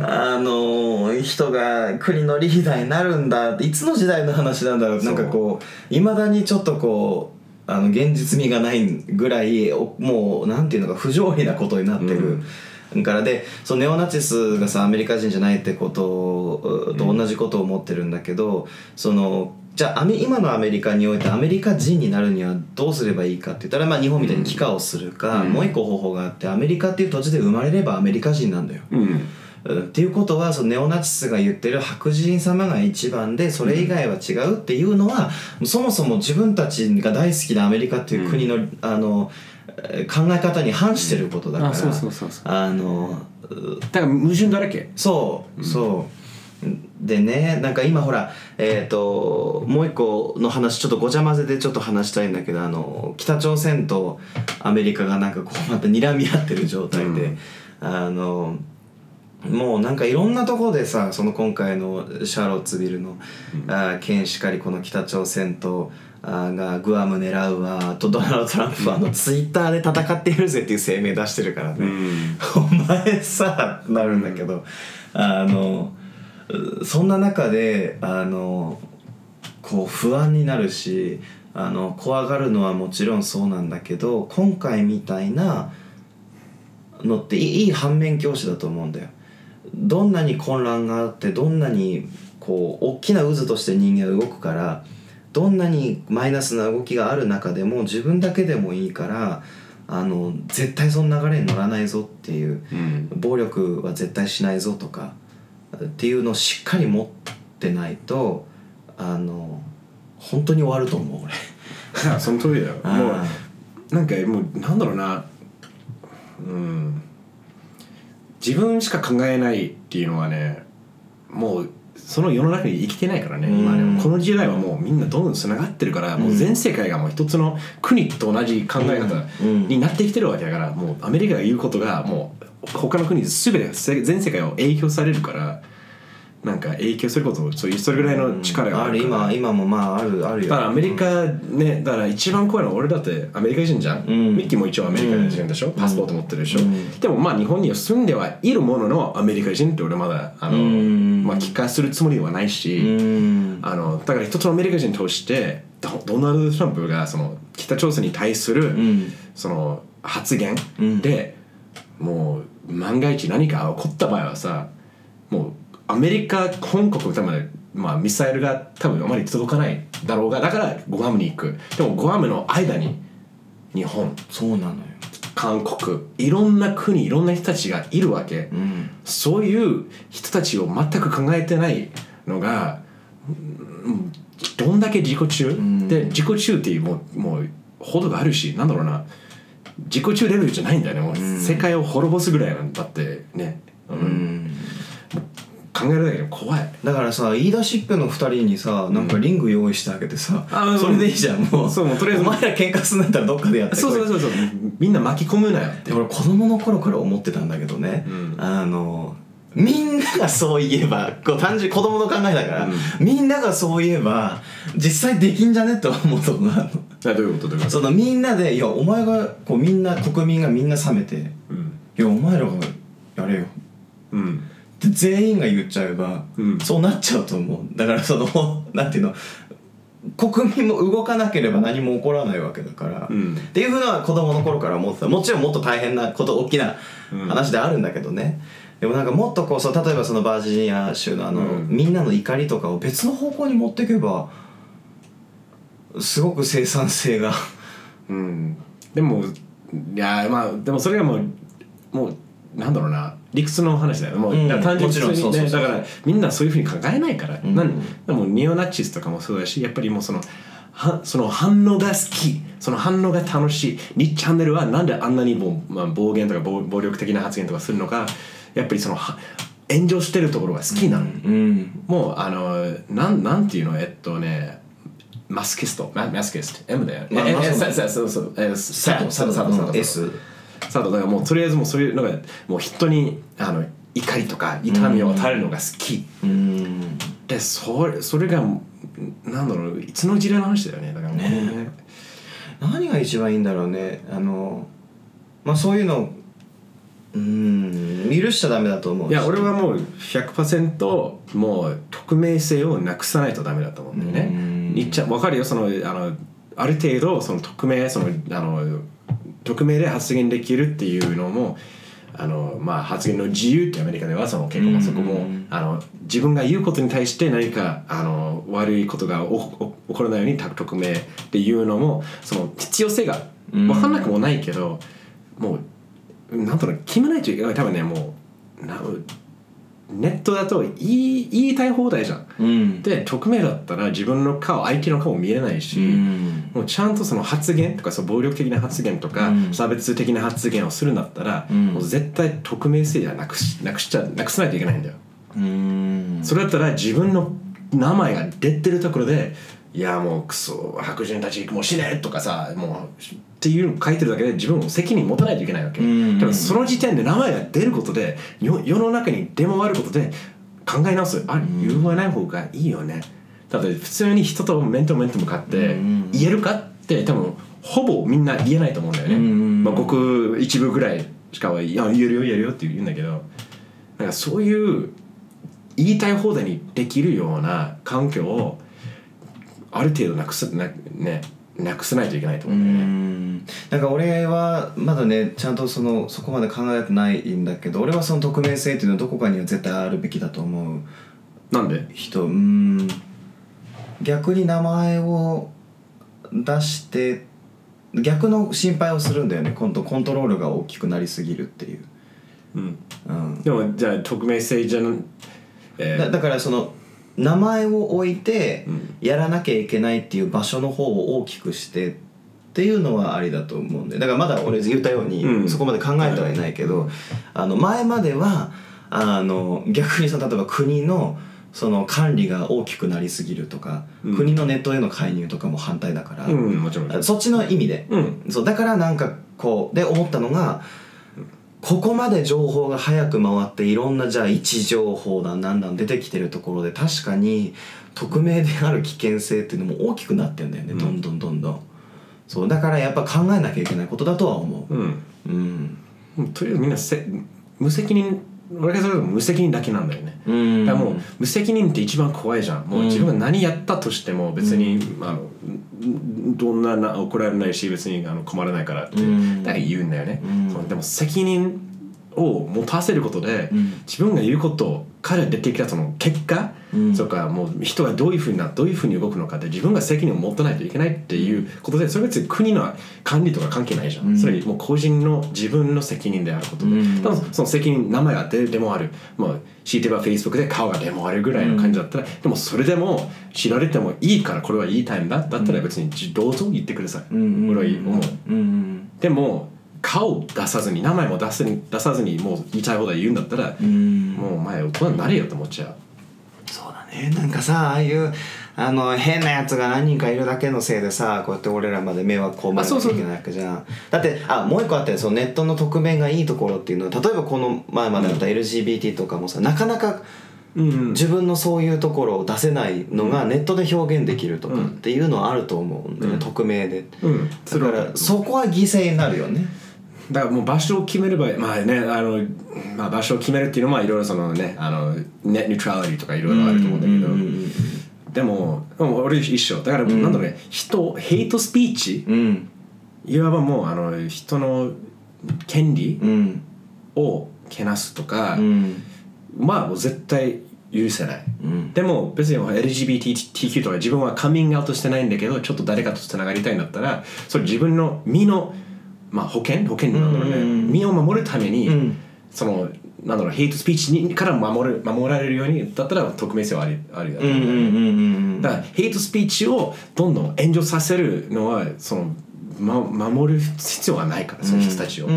あの人が国のリーダーになるんだっていつの時代の話なんだろうなんかこういまだにちょっとこうあの現実味がないぐらいおもうなんていうのか不条理なことになってる。からでそのネオナチスがさアメリカ人じゃないってことと同じことを思ってるんだけど、そのじゃあアメ今のアメリカにおいてアメリカ人になるにはどうすればいいかって言ったら、まあ、日本みたいに帰化をするか、もう一個方法があってアメリカっていう土地で生まれればアメリカ人なんだよ。うん。うん。っていうことはそのネオナチスが言ってる白人様が一番でそれ以外は違うっていうのは、そもそも自分たちが大好きなアメリカっていう国の,、あのえー考え方に反してることだから、あそうそうそうそう。あのうだから矛盾だらけ。そうそうでねなんか今ほらえっ、ともう一個の話ちょっとごちゃ混ぜでちょっと話したいんだけどあの北朝鮮とアメリカがなんかこうまた睨み合ってる状態で、あのもうなんかいろんなところでさその今回のシャーロッツビルの、あー件しかりこの北朝鮮とあーがグアム狙うわとドナルド・トランプはあのツイッターで戦っているぜっていう声明出してるからね、お前さなるんだけど、あのうそんな中であのこう不安になるしあの怖がるのはもちろんそうなんだけど今回みたいなのっていい反面教師だと思うんだよ。どんなに混乱があってどんなにこう大きな渦として人間は動くからどんなにマイナスな動きがある中でも自分だけでもいいからあの絶対その流れに乗らないぞっていううん暴力は絶対しないぞとかっていうのをしっかり持ってないとあの本当に終わると思う俺。その通りだよ。あもうなんかもうなんだろうな。うん。自分しか考えないっていうのはねもうその世の中に生きてないからね。今うん。ねこの時代はもうみんなどんどんつながってるからもう全世界がもう一つの国と同じ考え方うん。になってきてるわけだからもうアメリカが言うことがもう他の国全て全世界を影響されるからなんか影響することそういうそれぐらいの力がある今今もまああるあるよ。だからアメリカねだから一番怖いのは俺だってアメリカ人じゃん、ん。ミッキーも一応アメリカ人でしょ、パスポート持ってるでしょ、うん。でもまあ日本には住んではいるもののアメリカ人って俺まだあの、うん。まあ、帰化するつもりはないし、うん。あのだから一つのアメリカ人としてドドナルド・トランプがその北朝鮮に対する、ん。その発言うん。で、もう万が一何か起こった場合はさもうアメリカ本国多分、まあ、ミサイルが多分あまり届かないだろうがだからグアムに行く。でもグアムの間に日本そうなのよ。韓国いろんな国いろんな人たちがいるわけ、うんそういう人たちを全く考えてないのが、うんどんだけ自己中、ん。で自己中っていうもうもうほどがあるしなんだろうな。自己中レベルじゃないんだよね。もう世界を滅ぼすぐらいなんだってね、うん。うん考えられない怖い。だからさ言い出しっぺの二人にさなんかリング用意してあげてさ、あそれでいいじゃんもう。そうもうとりあえず。お前ら喧嘩すんだったらどっかでやってそうそうそうそう。みんな巻き込むなよって。で俺子供の頃から思ってたんだけどね、うん。あのみんながそう言えばこう単純に子供の考えだから、みんながそう言えば実際できんじゃね？って思うとこがあるの。あどういうこと？どういうこと？そのみんなでいやお前がこうみんな国民がみんな冷めてうん。いやお前らがやれよ。うん全員が言っちゃえば、うん。そうなっちゃうと思う。だからその なんていうの国民も動かなければ何も起こらないわけだから、うん。っていうふうな子供の頃から思ってた。もちろんもっと大変なこと大きな話であるんだけどね、でもなんかもっとこうそう例えばそのバージニア州のあの、うん。みんなの怒りとかを別の方向に持っていけばすごく生産性がうん。でもいやまあでもそれがもうもうなんだろうな理屈の話だよもう、うん。だから単純にねそうそうそう。だからみんなそういうふうに考えないから、ん。なんでもニオナチスとかもそうだしやっぱりもうそのはその反応が好き。その反応が楽しい。2チャンネルはなんであんなにもう、まあ、暴言とか暴暴力的な発言とかするのか。やっぱりそのは炎上してるところが好きなの、うん。もうあのなんなんていうの？えっとねマスキスト。ママスキスト。M だよ、まあまあええそう。だそうそうそう。え佐藤佐藤佐藤佐藤うん。S 佐藤だからもうとりあえずもうそういうのがもう人にあの怒りとか痛みを与えるのが好き、うん。でそれそれがなんだろういつの時代の話だよねだからもう。ね何が一番いいんだろうね。あのまあそういうのうん許しちゃダメだと思うし。いや俺はもう100%もう匿名性をなくさないとダメだと思うんだよね。うん。言っちゃ分かるよそのあのある程度その匿名そのあの匿名で発言できるっていうのもあのまあ発言の自由ってアメリカではその結構まあそこも、うん。あの自分が言うことに対して何かあの悪いことがおお起こらないように匿名っていうのもその必要性が分かんなくもないけど、もうなんとなく決めないといけない多分ねもうなネットだと言い言いたい放題じゃん。うんで匿名だったら自分の顔相手の顔見えないし、うんもうちゃんとその発言とかその暴力的な発言とか、うん差別的な発言をするんだったら、うんもう絶対匿名性はなくしなくしちゃなくさないといけないんだよ。うんそれだったら自分の名前が出てるところで「いやもうクソ白人たちもう死ね!」とかさもうっていうの書いてるだけで自分も責任持たないといけないわけ。うんその時点で名前が出ることでよ世の中に出回ることで考え直すあ言わない方がいいよね。だって普通に人と面と面と向かってうん言えるかって多分ほぼみんな言えないと思うんだよね。うんまあ、ごく一部ぐらいしかはいや言えるよ言えるよって言うんだけどなんかそういう言いたい放題にできるような環境をある程度なくすな,、ね、なくさないといけないとう思うんだよね。ん。なんか俺はまだねちゃんとそのそこまで考えてないんだけど俺はその匿名性っていうのはどこかには絶対あるべきだと思う。なんで？人。うん。逆に名前を出して逆の心配をするんだよね。今度コントロールが大きくなりすぎるっていう、うん、うん、でもじゃあ匿名性じゃん、えー。だだからその名前を置いてうん。やらなきゃいけないっていう場所の方を大きくしてっていうのはありだと思うんで。だからまだ俺言ったように、うん。そこまで考えてはいないけど、あの前まではあの逆にその例えば国のその管理が大きくなりすぎるとか、うん。国のネットへの介入とかも反対だから、そっちの意味で、うん。そうだからなんかこうで思ったのがここまで情報が早く回っていろんなじゃあ位置情報だなんだん出てきてるところで確かに匿名である危険性っていうのも大きくなってんだよね、うん。どんどんどんどん。そうだからやっぱ考えなきゃいけないことだとは思う。うん。うん。とりあえずみんなせ無責任俺がそれ無責任だけなんだよね。うん。だからもう無責任って一番怖いじゃん。もう自分が何やったとしても別に、あのどんなな怒られないし別にあの困らないからって、うん。だから言うんだよね、うん。そうでも責任を持たせることで、うん。自分が言うことから出てきたその結果、うん。とかもう人がどういうふうになどういうふうに動くのかって自分が責任を持たないといけないっていうことでそれ別に国の管理とか関係ないじゃん、うん。それもう個人の自分の責任であることで、うん。多分その責任名前が出でもある、まあ、強いてば Facebook で顔がでもあるぐらいの感じだったら、でもそれでも知られてもいいからこれは言いたいんだ。だったら別にどうぞ言ってください、うん俺は思う。うん。でも顔を出さずに名前も出すに出さずにもう言いたい放題言うんだったら、うん。もうお前大人になれよと思っちゃう。そうだね。なんかさああいうあの変なやつが何人かいるだけのせいでさこうやって俺らまで迷惑こうあそうそう。いけないわけじゃん。だってあもう一個あってそのネットの匿名がいいところっていうのは例えばこの前まであった LGBT とかもさなかなかうん自分のそういうところを出せないのがネットで表現できるとかうんっていうのはあると思うんだよね、うん。匿名で。うん。だからそこは犠牲になるよねだからもう場所を決めればまあねあの、まあ、場所を決めるっていうのはまあいろいろそのねあのネットニュートラリティとかいろいろあると思うんだけど、うんうんでもでも俺一緒。だから、なんだろうね人ヘイトスピーチ？うん。いわばもうあの人の権利うん。をけなすとか、うん。まあもう絶対許せない、ん。でも別に LGBTQ とか自分はカミングアウトしてないんだけどちょっと誰かとつながりたいんだったらそれ自分の身の、まあ、保険保険なんだろうね、うん身を守るために、うん。そのなんだろうヘイトスピーチにから守る守られるようにだったら匿名性はありありだだからヘイトスピーチをどんどん炎上させるのはその、ま、守る必要はないからその人たちを、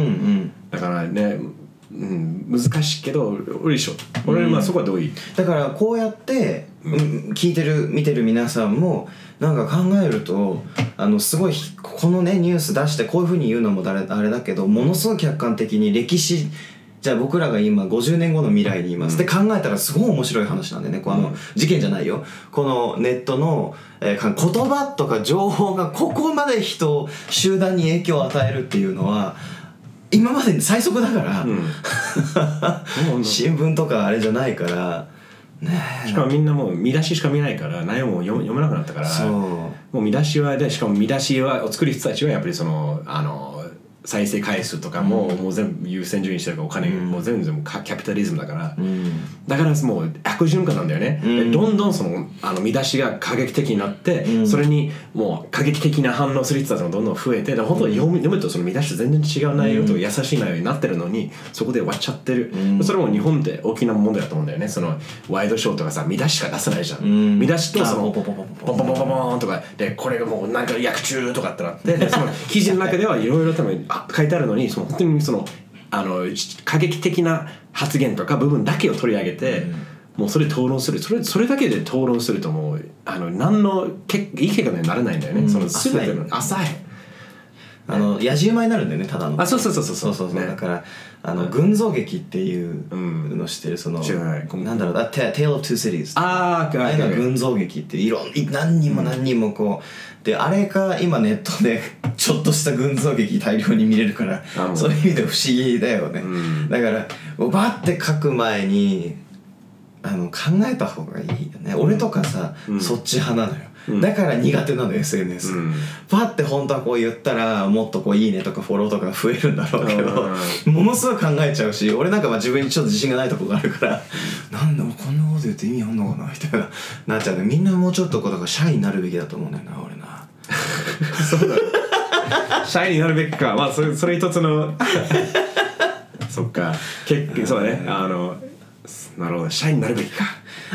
だからね、うん、難しいけど俺一緒俺、まあそこは同意。だからこうやって、うん聞いてる見てる皆さんもなんか考えるとあのすごいこのねニュース出してこういうふうに言うのもだれあれだけどものすごい客観的に歴史じゃあ僕らが今50年後の未来にいます、で考えたらすごい面白い話なんでねこうあの、うん。事件じゃないよ。このネットの、えーか言葉とか情報がここまで人集団に影響を与えるっていうのは今までに最速だから、うん。新聞とかあれじゃないからね。えかもみんなもう見出ししか見ないから内容も読読めなくなったからもう見出しはでしかも見出しはを作る人たちはやっぱりそのあの再生回数とかも、もう全部優先順位してるからお金、もう全部かキャピタリズムだから、うん。だからもう悪循環なんだよね、どんどんそのあの見出しが過激的になって、うん。それにもう過激的な反応する人たちもどんどん増えてで本当に読む読むとその見出しと全然違う内容と優しい内容になってるのにそこで終わっちゃってる、うん。それも日本で大きな問題だと思うんだよね。そのワイドショーとかさ見出ししか出せないじゃん、うん。見出しとそのあポンポンポンポンポン。とかでこれがもうなんか薬中とかってなってでその記事の中ではいろいろ多分あ書いてあるのにその本当にそのあの過激的な発言とか部分だけを取り上げて、もうそれ討論する。それそれだけで討論するともうあの何のけいい結果にならないんだよね、うん。その全ての。浅い。あの野じ馬になるんだよねただのあそうそうそうそうそう。そうそう、ね。だからあの群像劇っていうの知ってる？その知らなん。だろう。Tale of Two Cities あーああいうの群像劇っていろんい何人も何人もこうであれが今ネットで ちょっとした群像劇大量に見れるからそういう意味で不思議だよね、うん。だからバッて書く前にあの考えた方がいいよね、俺とかさ、うん。そっち派なのよ、うん。だから苦手なの SNS、うん。パッて本当はこう言ったらもっとこういいねとかフォローとか増えるんだろうけど、ものすごい考えちゃうし俺なんかまあ自分にちょっと自信がないとこがあるから なんだこんなこと言って意味あんのかなみたいななっちゃうね。みんなもうちょっとこうだからシャイになるべきだと思うんだよな俺なそうだ。シャイになるべきか。まあそれそれ一つの。そっか。結構そうだね。あのなるほど。シャイになるべきか。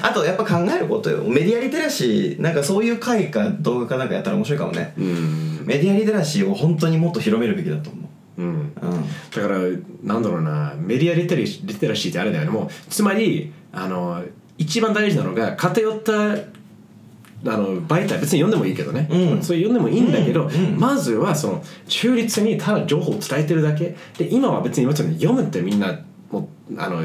あとやっぱ考えることよ。メディアリテラシーなんかそういう回か動画かなんかやったら面白いかもね、うん。メディアリテラシーを本当にもっと広めるべきだと思う。うん。うん。だからなんだろうな。メディアリテラシーリテラシーってあれだよね。もうつまりあの一番大事なのが偏ったあの媒体別に読んでもいいけどね、うん。それ読んでもいいんだけど、うんうん。まずはその中立にただ情報を伝えてるだけ。で今は別に読むってみんなもうあの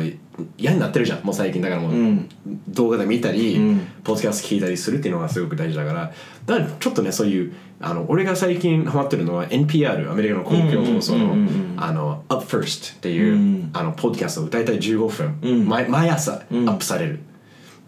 嫌になってるじゃん。もう最近だからもう、うん。動画で見たり、うん。ポッドキャスト聞いたりするっていうのがすごく大事だから。だからちょっとねそういうあの俺が最近ハマってるのは NPR アメリカの公共放送のうんうんうんうんあの Up First っていう、うん。あのポッドキャストを大体15分、うん。毎毎朝アうん。ップされる、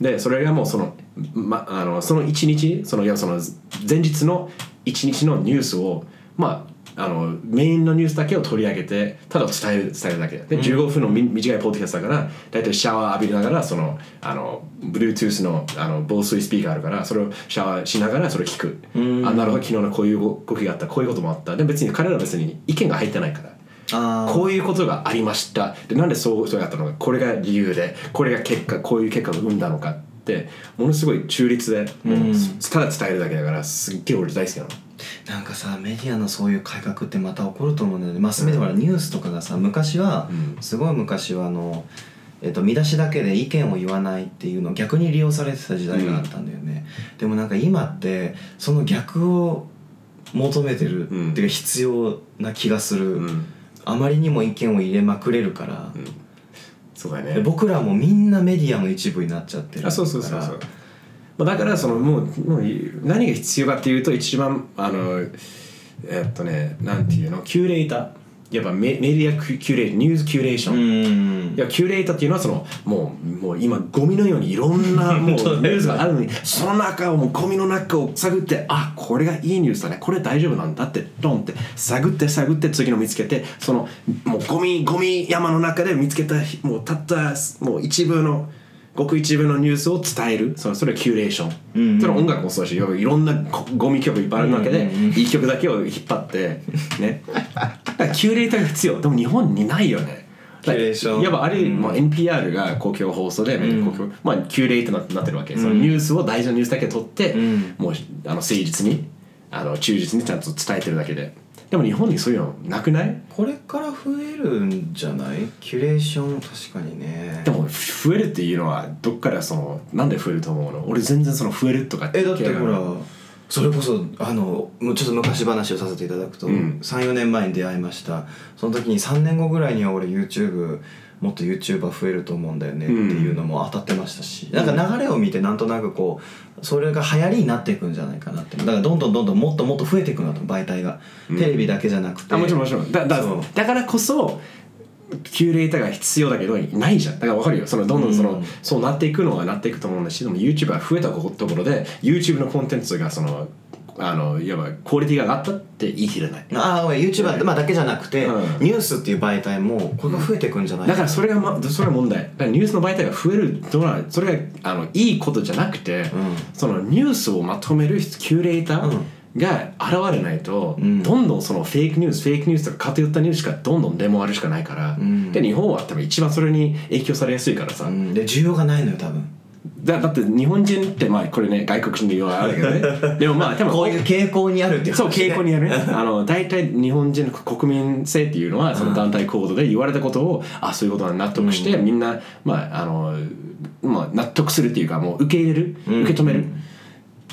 でそれがもうその,、ま、あのその1日そのいやその前日の1日のニュースをまああのメインのニュースだけを取り上げてただ伝える伝えるだけ。で15分のみ短いポッドキャストだから大体シャワー浴びながらそのあの Bluetooth のあの防水スピーカーあるからそれをシャワーしながらそれを聞く。うん。あなるほど昨日のこういう動きがあったこういうこともあった。で別に彼らは別に意見が入ってないから。あこういうことがありました。でなんでそうそうやったのか。これが理由でこれが結果こういう結果を生んだのかってものすごい中立で、もううんただ伝えるだけだからすっげえ俺大好きなの。なんかさメディアのそういう改革ってまた起こると思うんだよね。マスメディアはニュースとかがさ昔は、うん。すごい昔はあの、えっと見出しだけで意見を言わないっていうのを逆に利用されてた時代があったんだよね、でもなんか今ってその逆を求めてる、うんっていうか必要な気がする、うんあまりにも意見を入れまくれるから、そうだでね僕らもみんなメディアの一部になっちゃってるから。あそうそうそうそう。まあだからそのもうもう何が必要かっていうと一番あのえっとねなんていうの？キュレーターやっぱメメディアキュレーニュースキュレーション、うん。いやキュレーターっていうのはそのもうもう今ゴミのようにいろんな もうニュースがあるのにその中をもうゴミの中を探ってあこれがいいニュースだね。これ大丈夫なんだってドンって探って探って次の見つけてそのもうゴミゴミ山の中で見つけたもうたったもう一部のごく一部のニュースを伝える。そのそれはキュレーション、それは音楽もそうだしいろんなゴゴミ曲いっぱいあるわけで、いい曲だけを引っ張ってね。だからキュレーターが必要でも日本にないよね。キュレーション。やっぱあれ、まあ、NPR が公共放送で、公共まあ、キュレートななってるわけ、そのニュースを大事なニュースだけ取って、もうあの誠実にあの忠実にちゃんと伝えてるだけででも日本にそういうのなくない？これから増えるんじゃない？キュレーション確かにね。でも増えるっていうのはどっからそのなんで増えると思うの？俺全然その増えるとかえだってほらそれこそあのもうちょっと昔話をさせていただくと、ん。34年前に出会いました。その時に3年後ぐらいには俺 YouTube もっと YouTuber 増えると思うんだよねっていうのも当たってましたし、なんか流れを見てなんとなくこうそれが流行りになっていくんじゃないかなって。だからどんどんどんどんもっともっと増えていくなと媒体が、テレビだけじゃなくて。あもちろんもちろん。だだだからこそキュレーターが必要だけどないじゃん。だから分かるよ。そのどんどんその、うん。そうなっていくのはなっていくと思うんだしでも YouTube が増えたところで YouTube のコンテンツがそのあのいわばクオリティが上がったって言い切れない。ああ YouTuber、まあ、だけじゃなくて、うん。ニュースっていう媒体もこれが増えていくんじゃないだからそれが、ま、それが問題。だからニュースの媒体が増えるのはそれがあのいいことじゃなくて、そのニュースをまとめるキュレーターが現れないと、ん。どんどんそのフェイクニュースフェイクニュースとか偏ったニュースしかどんどんデモあるしかないから、ん。で日本は多分一番それに影響されやすいからさ、うん、で需要がないのよ多分だだって日本人ってまあこれね外国人の要はあるけどね。でもまあ多分こういう傾向にあるっていうそう傾向にあるね。あの大体日本人の国民性っていうのはその団体行動で言われたことをあそういうことは納得して、みんな、まああのまあ、納得するっていうかもう受け入れる、ん。受け止める、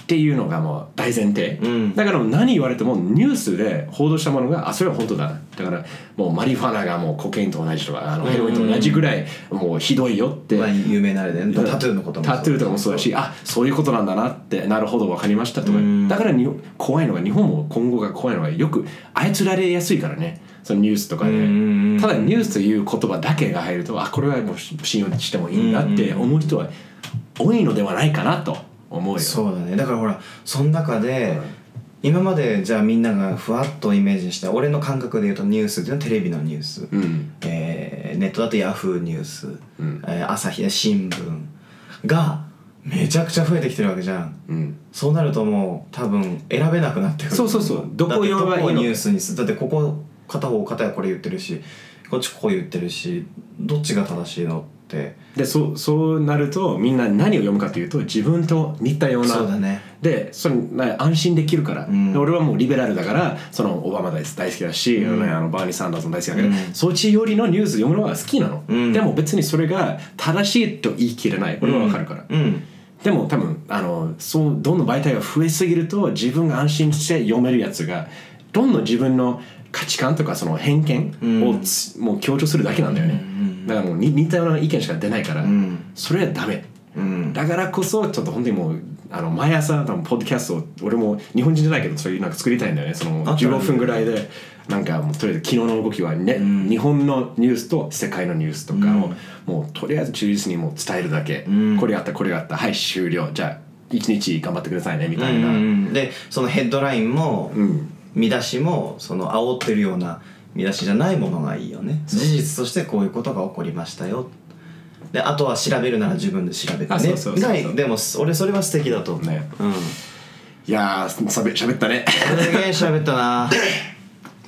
っていうのがもう大前提、うん。だから何言われてもニュースで報道したものがあそれは本当だ。なだからもうマリファナがもうコケインと同じとかあのヘロインと同じぐらいもうひどいよって、まあ有名なあれで、ね、タトゥーのこともタトゥーとかもそうだしあそういうことなんだなってなるほど分かりましたとか。うん。だからに怖いのが日本も今後が怖いのがよく操られやすいからね。そのニュースとかで。うんただニュースという言葉だけが入るとあこれはもう信用してもいいんだって思う人は多いのではないかなと思うよ。そうだね。だからほらその中で、今までじゃあみんながふわっとイメージした俺の感覚で言うとニュースっていうのはテレビのニュース、うん。えーネットだとヤフーニュース、ん。えー朝日新聞がめちゃくちゃ増えてきてるわけじゃん。うん。そうなるともう多分選べなくなってくる。そうそうそう。どこを読めばいいニュースにするだってここ片方片やこれ言ってるしこっちここ言ってるしどっちが正しいの？って。でそうそうなるとみんな何を読むかというと自分と似たような。そうだね。でそれな安心できるから、ん。で俺はもうリベラルだからそのオバマ大大好きだし、ねあのバーニー・サンダースも大好きだけど、うん。そっちよりのニュース読むのが好きなの、うん。でも別にそれが正しいと言い切れない。俺は分かるから、うん。でも多分あのそうどんどん媒体が増えすぎると自分が安心して読めるやつがどんどん自分の価値観とかその偏見をつ、もう強調するだけなんだよね、だからもうに似たような意見しか出ないから、ん。それはダメ、うん。だからこそちょっと本当にもうあの毎朝多分ポッドキャストを俺も日本人じゃないけどそういうなんか作りたいんだよね。そのあ15分ぐらいでなんかもうとりあえず昨日の動きはね、日本のニュースと世界のニュースとかを、もうとりあえず忠実にもう伝えるだけ、ん。これやったこれやったはい終了。じゃあ一日頑張ってくださいねみたいな、うん。でそのヘッドラインも、うん。見出しもその煽ってるような見出しじゃないものがいいよね。事実としてこういうことが起こりましたよ。であとは調べるなら自分で調べてね。あそうそうそうそう。がでも俺それは素敵だと。思う、ね。うん。いやーしゃべしゃべったね。すげえ喋ったな。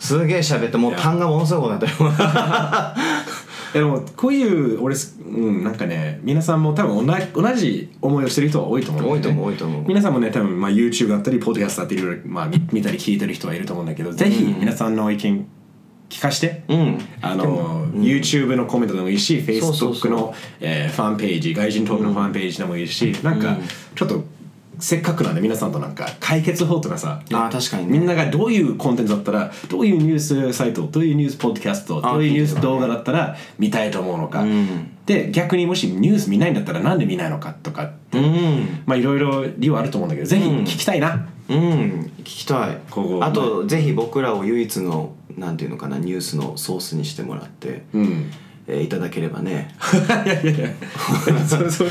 すげえ喋ってもう単がものすごくなってる。でもこういう俺すうんなんかね皆さんも多分同じ同じ思いをしてる人は多いと思うんだよね。多いと思う多いと思う。皆さんもね多分まあ YouTube だったりポッドキャストだったりいろいろまあ見見たり聞いてる人はいると思うんだけどぜひ皆さんの意見聞かして、うん。あの、YouTube のコメントでもいいしそうそうそ Facebook うのえーファンページ外人トークのファンページでもいいし、なんかちょっとせっかくなんで皆さんとなんか解決法とかさ確かにね。みんながどういうコンテンツだったらどういうニュースサイトどういうニュースポッドキャストあどういうニュース動画だったら見たいと思うのか、ん。で逆にもしニュース見ないんだったらなんで見ないのかとかうん。まあいろいろ理由はあると思うんだけどぜひ聞きたいな、うん。聞きたい。あとぜひ僕らを唯一のなんていうのかなニュースのソースにしてもらって、うん。えーいただければね。いやいやいや。それそれ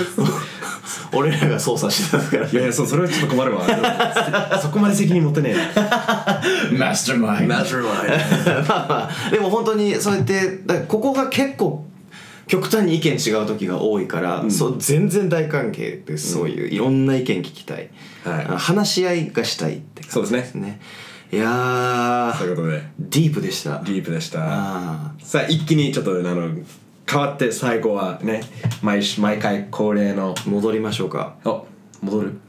俺らが操作してたから。いやいやそそれはちょっと困るわ。そこまで責任持ってねえ。マスターマイな Mastermind まあまあ。でも本当にそうやってだからここが結構極端に意見違う時が多いから、そう全然大歓迎です、そういういろんな意見聞きたい、はい。あ話し合いがしたいって感じですねいやー。そういうことで。ディープでした。ディープでした。あさあ一気にちょっとあの変わって最後はね毎週毎回恒例のー戻りましょうか。あ戻る。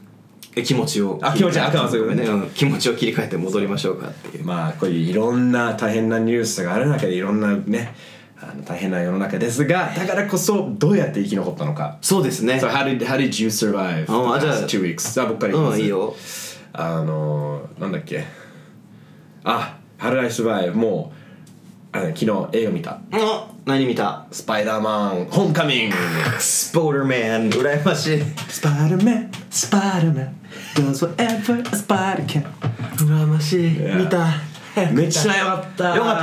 え気持ちをあ気持ちあかんそういうねん気持ちを切り替えて戻りましょうかっていう。まあこういういろんな大変なニュースがある中でいろんなねあの大変な世の中ですがだからこそどうやって生き残ったのか。そうですね。So how did, how did you survive the past two weeks? さあ僕から言います。うんいいよ。あのなんだっけ？あ How did I survive? もうあの昨日映画見た。あ何見た？スパイダーマンホームカミングスポーダーマン羨ましい。スパイダーマンスパイダーマン does whatever a spider can 羨ましい。や。見た。めっちゃよかった。よか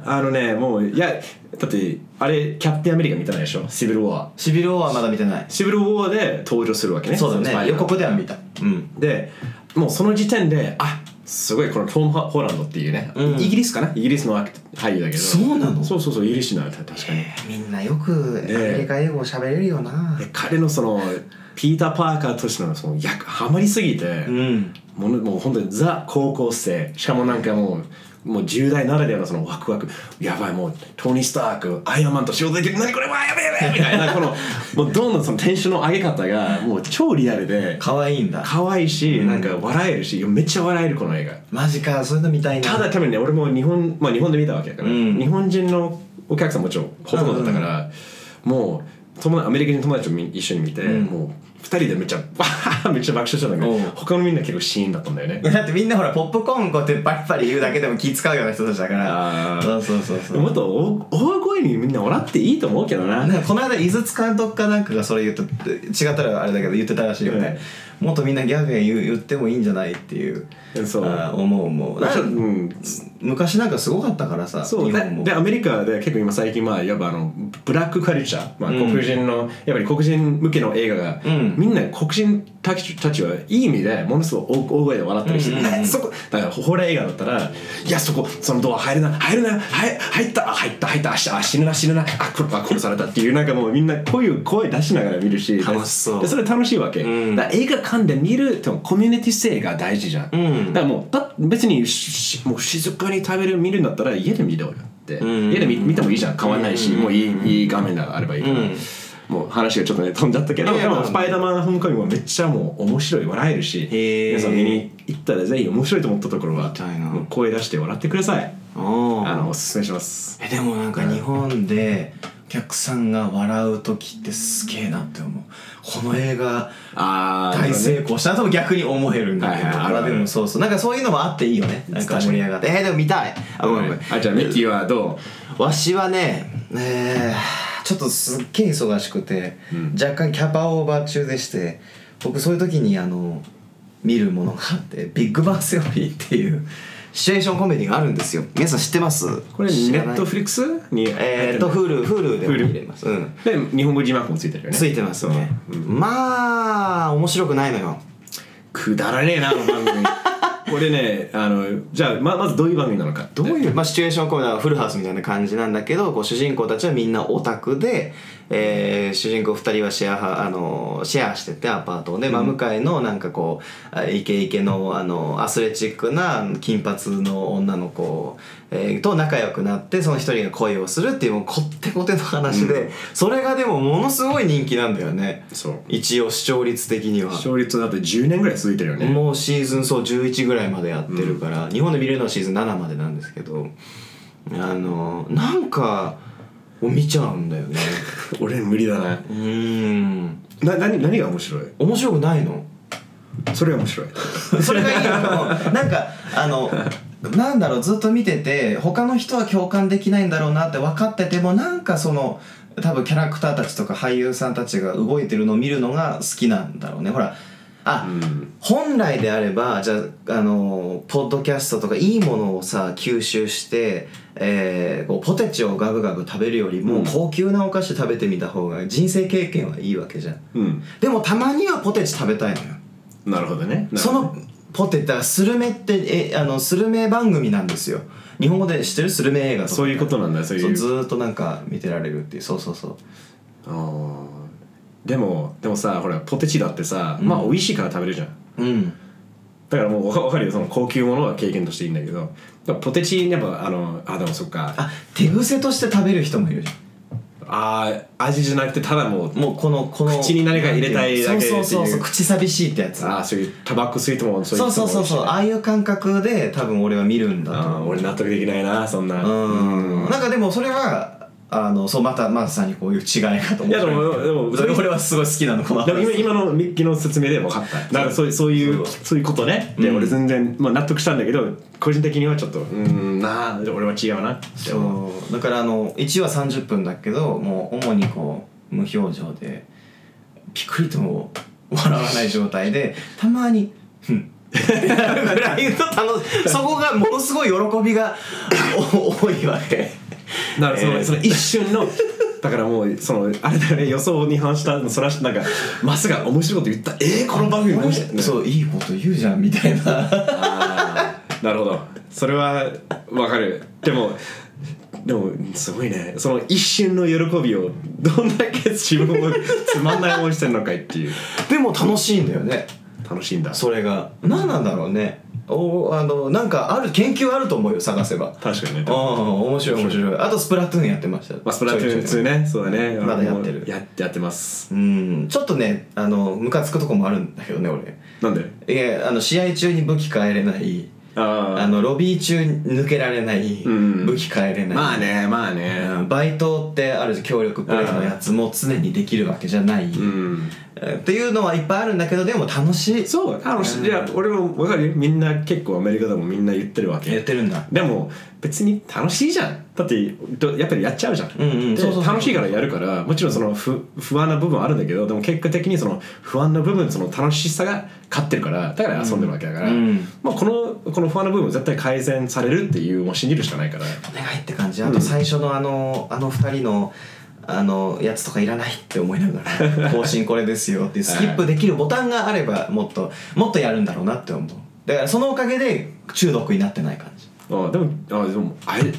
った？あのねもういやだってあれキャプテンアメリカ見たないでしょ？シビル・ウォーシビル王はまだ見てない。シビル・ウォーで登場するわけね。そうだね。予告では見た。うん。でもうその時点であすごいこのトム・ホランドっていうね、うん。イギリスかな？イギリスの俳優だけど。そうなの？そうそうそうイギリス人なんだ確かに。みんなよくアメリカ英語を喋れるよな。で彼のそのピーター・パーカーとしてのその役ハマりすぎて、うん。ものもう本当にザ高校生。しかもなんかもうもう10代ならではのそのワクワク。やばいもうトニー・スタークアイアンマンと仕事できる。何これわやべえやべえみたいな。このもうどんどんそのテンションの上げ方がもう超リアルで。可愛いんだ。可愛いし、なんか笑えるしめっちゃ笑えるこの映画。マジかそういうの見たいな。ただ多分ね俺も日本まあ日本で見たわけだから、うん。日本人のお客さんもちろんほとんどだったから、もう友達アメリカ人友達とみ一緒に見て、うん。もう二人でめっちゃバー めっちゃ爆笑してたんだけど他のみんな結構シーンだったんだよね。だってみんなほらポップコーンこうやってパリパリ言うだけでも気使うような人たちだから。そうそうそうそう。もっと大大声にみんな笑っていいと思うけどな。なこの間井筒監督かなんかがそれ言って違ったらあれだけど言ってたらしいよね、もっとみんなギャグ言う言ってもいいんじゃないっていう。そう。思う思う。なんかうん。昔なんかすごかったからさそう。で日本も。でアメリカで結構今最近まあやっぱあのブラックカルチャー、まあ、うん黒人の、やっぱり黒人向けの映画が、うんみんな黒人たちたちはいい意味でものすごい大大声で笑ったりして、そこだからホラー映画だったらいやそこそのドア入るな入るなはい入ったあ入った入ったあ死ぬな死ぬなあこれあ殺されたっていうなんかもうみんなこういう声出しながら見るし楽しそう。でそれ楽しいわけ、うん。だ映画館で見るでもコミュニティ性が大事じゃん、うん。だからもうだ別にしもう静かに食べる見るんだったら家で見ろよって、うん。家で見見てもいいじゃん。変わんないし、うん。もういいいい画面があればいいから、うんもう話がちょっとね飛んじゃったけど、でもスパイダーマンホームカミングはめっちゃもう面白い笑え。るし皆さん見に行ったらぜひ面白いと思ったところは声出して笑ってください。あのおすすめします。えでもなんか日本でお客さんが笑う時ってすげえなって思う。この映画あ大成功したなとも逆に思えるんだけど、はいでもそうそう。なんかそういうのもあっていいよね。なんか盛り上がって。えー、でも見たい。あごめんごめん。あじゃあミッキーはどわしはねえーちょっとすっげえ忙しくて、若干キャパオーバー中でして僕そういう時にあの見るものがあってビッグバンセオリーっていうシチュエーションコメディがあるんですよ。皆さん知ってます？うこれネットフリックスにえーっと Hulu, Hulu で見れます、うん、で日本語字幕もついてるよね。ついてますね、まあ面白くないのよ。くだらねえなあの番組 これねあのじゃあままずどういう番組なのか。どういう、まあ、シチュエーションコメディはフルハウスみたいな感じなんだけどこう主人公たちはみんなオタクで、えー主人公2人はシェアはあのシェアしててアパートで、真向かいのなんかこうあイケイケのあのアスレチックな金髪の女の子、えーと仲良くなってその一人が恋をするっていうもうこってこての話で、それがでもものすごい人気なんだよね。そう。一応視聴率的には。勝率だって10年ぐらい続いてるよね。もうシーズンそう11ぐらいまでやってるから、日本で見れるのはシーズン7までなんですけどあのなんかを見ちゃうんだよね。俺無理だな。うーん。な何何が面白い？面白くないの。それが面白い。それがいいよなんかあのなんだろうずっと見てて他の人は共感できないんだろうなって分かっててもなんかその多分キャラクターたちとか俳優さんたちが動いてるのを見るのが好きなんだろうね。ほらあ、うん。本来であればじゃあ、あのポッドキャストとかいいものをさ吸収して、えーこうポテチをガブガブ食べるよりも、うん。高級なお菓子食べてみた方が人生経験はいいわけじゃん。うん。でもたまにはポテチ食べたいのよ。なるほどね。そのポテチだスルメってえあのスルメ番組なんですよ。日本語で知ってるスルメ映画とか。そういうことなんだそういうずーっとなんか見てられるっていう。そうそうそう。あーでもでもさほらポテチだってさ、まあ美味しいから食べるじゃん。うん。だからもうわかるよ。その高級ものは経験としていいんだけど。ポテチやっぱあのあでもそっか。あ手癖として食べる人もいるじゃん。あー味じゃなくてただもうもうこのこの口に何か入れたいだけっていう。そうそうそうそう口寂しいってやつ。ああそういうタバコ吸いともそういそうそうそうそうあああいう感覚で多分俺は見るんだと俺納得できないなそんな。うん。なんかでもそれはあのそうまたまさにこういう違いがと思う。いやでもでも俺はすごい好きなのこの今今のミッキーの説明で分かった。だからそういうそういうそういうことね。で、うん。俺全然、まあ、納得したんだけど個人的にはちょっとうーんなあ俺は違うなって思う。そう。だからあの1話30分だけどもう主にこう無表情でピクリとも笑わない状態でたまに「ふん」ぐらいの楽しそこがものすごい喜びがお多いわけ だからその,、えー。その一瞬のだからもうそのあれだよね予想に反したそらしなんかまさか面白いこと言った。えー、この番組面白い、ね、そういいこと言うじゃんみたいな。なるほど。それはわかる。でもでもすごいね。その一瞬の喜びをどんだけ自分もつまんない思いしてんのかいっていう。でも楽しいんだよね。楽しいんだ。それが。何なんだろうねおあのなんかある研究あると思うよ探せば。確かにね。ああ面白い面白い。あとスプラトゥーンやってました。まあ、スプラトゥーン2ね。そうだね。まだやってる。ややってます。うん。ちょっとねあのムカつくとこもあるんだけどね俺。なんで？いやあの試合中に武器変えれないああのロビー中に抜けられないうん。武器変えれない、まあねまあね。うんバイトってあるじゃん協力プレイのやつも常にできるわけじゃない、うん。っていうのはいっぱいあるんだけどでも楽しい。そう楽しい、うん。いや俺も分かるよ。みんな結構アメリカでもみんな言ってるわけ。言ってるんだ。でも別に楽しいじゃん。だってどやっぱりやっちゃうじゃん、うんうん。でそうそうそう。楽しいからやるからもちろんその不不安な部分はあるんだけどでも結果的にその不安な部分その楽しさが勝ってるからだから遊んでるわけだから、うん。まあ、このこの不安な部分絶対改善されるっていうもう信じるしかないから。お願いって感じ。あと最初のあのあの二人のあのやつとかいらないって思いながら 更新これですよっていうスキップできるボタンがあればもっともっとやるんだろうなって思う。だからそのおかげで中毒になってない感じあでもあでもあれ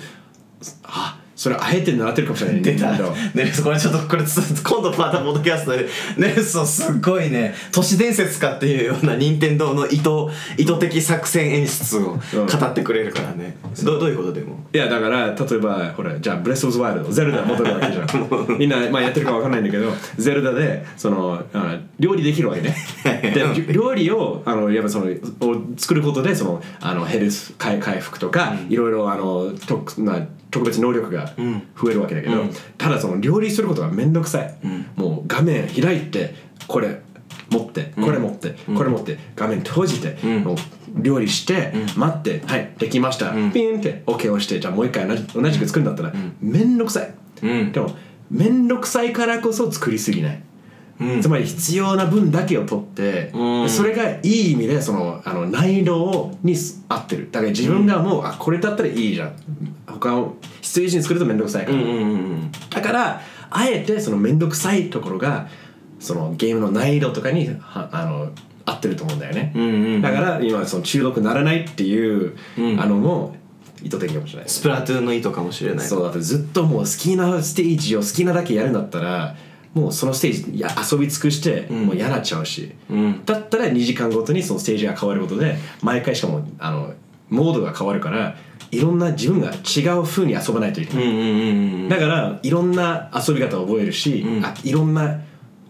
あそれあえて習ってるかもしれない。出た。ネルソンこれちょっとこれつ今度またポッドキャストで。ネルソンすっごいね都市伝説かっていうような任天堂の意図意図的作戦演出を語ってくれるからね、どどういうことでも。いやだから例えばほらじゃあブレス・オブ・ズ・ワイルドゼルダ戻るわけじゃん。みんな、まあ、やってるかわかんないんだけどゼルダでそのあの料理できるわけね。で料理をあのやっぱそのを作ることでそのあのヘルス回回復とか、いろいろあの特な特別能力が増えるわけだけど、うん。ただその料理することがめんどくさい、もう画面開いてこれ持ってこれ持って、これ持って画面閉じて、ん。もう料理して、待ってはいできました、ん。ピンって OK をしてじゃあもう一回同じ同じく作るんだったら、めんどくさい、うん。でもめんどくさいからこそ作りすぎない、うん。つまり必要な分だけを取って、うん。それがいい意味でそのあの難易度に合ってる。だから自分がもう、あこれだったらいいじゃん。他を必要以上に作るとめんどくさいから、うんうんうんだからあえてその面倒くさいところがそのゲームの難易度とかにはあの合ってると思うんだよね、うんうんだから今その中毒ならないっていう、うん。あのも意図的かもしれない。スプラトゥーンの意図かもしれない。そうだってずっともう好きなステージを好きなだけやるんだったらもうそのステージや遊び尽くしてん。もう嫌なっちゃうし、うん。だったら2時間ごとにそのステージが変わることで毎回しかもあのモードが変わるからいろんな自分が違う風に遊ばないといけない、うんうんうんうんだからいろんな遊び方を覚えるし、うん。あいろんな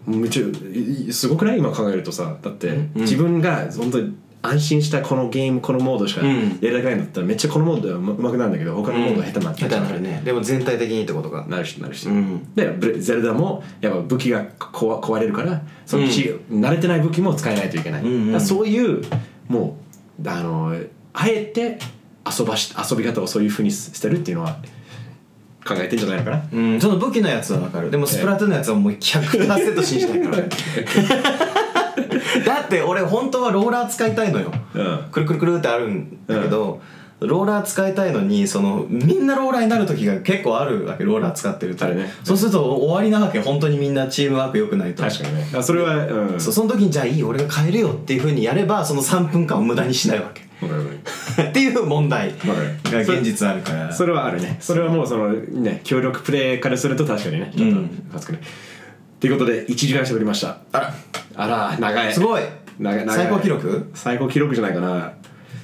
夢中いすごくない？今考えるとさ。だって、ん。自分が本当に安心したこのゲームこのモードしかうんやりたくないんだったらめっちゃこのモードはうまくなるんだけど他のモードは下手になっちゃう下手になるねでも全体的にってことかなるしなるし、うん。でゼルダもやっぱ武器が壊壊れるからそのち、慣れてない武器も使えないといけない、うんうん。そういうもうあのあえて遊ばし遊び方をそういうふうにしてるっていうのは考えてんじゃないのかな。うん。その武器のやつは分かる。でもスプラトゥーンのやつはもう100%信じないから だって俺本当はローラー使いたいのよ。うん。くるくるくるってあるんだけど、ローラー使いたいのにそのみんなローラーになる時が結構あるわけローラー使ってると。ね。そうすると終わりなわけ本当にみんなチームワーク良くないと。確かにね。あそれはうん。そうその時にじゃあいい俺が変えるよっていうふうにやればその3分間を無駄にしないわけ。っていう問題が現実あるから。それはあるね。それはもうそのね協力プレイからすると確かにねちょっと恥ずかねということで1時間喋りました。あらあら長い。すごい。長い最高記録？最高記録じゃないかな。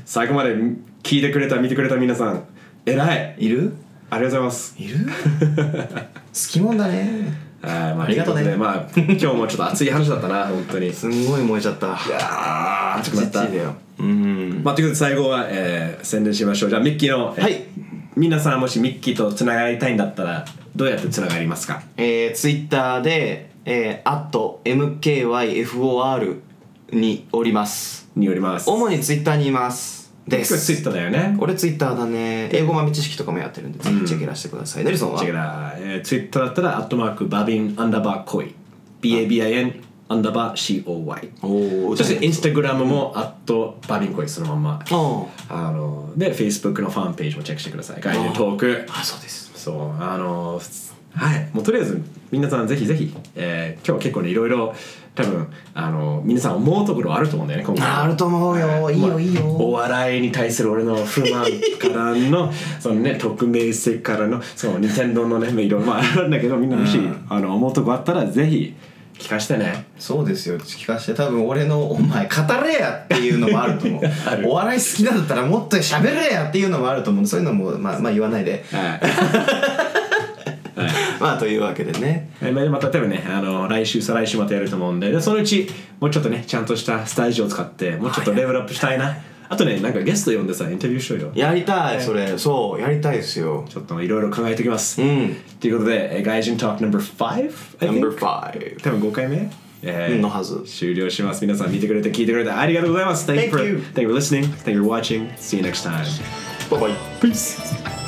最後まで聞いてくれた見てくれた皆さん。偉い。いる？ありがとうございます。いる？好きもんだね。はいまあありがとうね。まあ今日もちょっと熱い話だったな本当に。すんごい燃えちゃった。あー熱くなった。うん。まあということで最後は、えー宣伝しましょう。じゃあミッキーの、えーはい。皆さんもしミッキーとつながりたいんだったらどうやってつながりますか？えー、ツイッターで「えー、@mkyfor」におります。によります。主にツイッターにいます。でこれツイすッターだよね。俺ツイッターだね。英語豆知識とかもやってるんでぜひチェケラしてください、ネルソンは？違うな、えー、ツイッターだったらアットマークバビンアンダーバーコイ。BABIN アンダーバー COY おおそしてインスタグラムもアットバビンコイそのまんま。ああので Facebook のファンページもチェックしてください。外人トーク。あそうです。そうあのはい。もうとりあえず皆さんぜひぜひ、えー今日は結構ねいろいろ多分あの皆さん思うところあると思うんだよね今回。ああると思うよ。い。いよいいよ。お笑いに対する俺の不満からの そのね匿名性からのその任天堂のねいろいろまああるんだけどみんなもし、あの思うとこあったらぜひ聞かしてね。そうですよ。聞かして多分俺の「お前語れや!」っていうのもあると思う。お笑い好きなんだったらもっと喋れやっていうのもあると思う。そういうのもまあまあ言わないで。はい、はいまあというわけでね。えーまた多分ねあの来週再来週またやると思うんででそのうちもうちょっとねちゃんとしたスタジオを使ってもうちょっとレベルアップしたいな。あとねなんかゲスト呼んでさインタビューしようよ。やりたいそれ。そうやりたいですよ。ちょっといろいろ考えておきます、うん。ということで、えー、外人トーク No.5 I think? No.5 多分5回目、えーのはず。終了します。皆さん見てくれて聞いてくれてありがとうございます。Thank you for, Thank you. for listening. Thank you for watching. See you next time. バイバイ Peace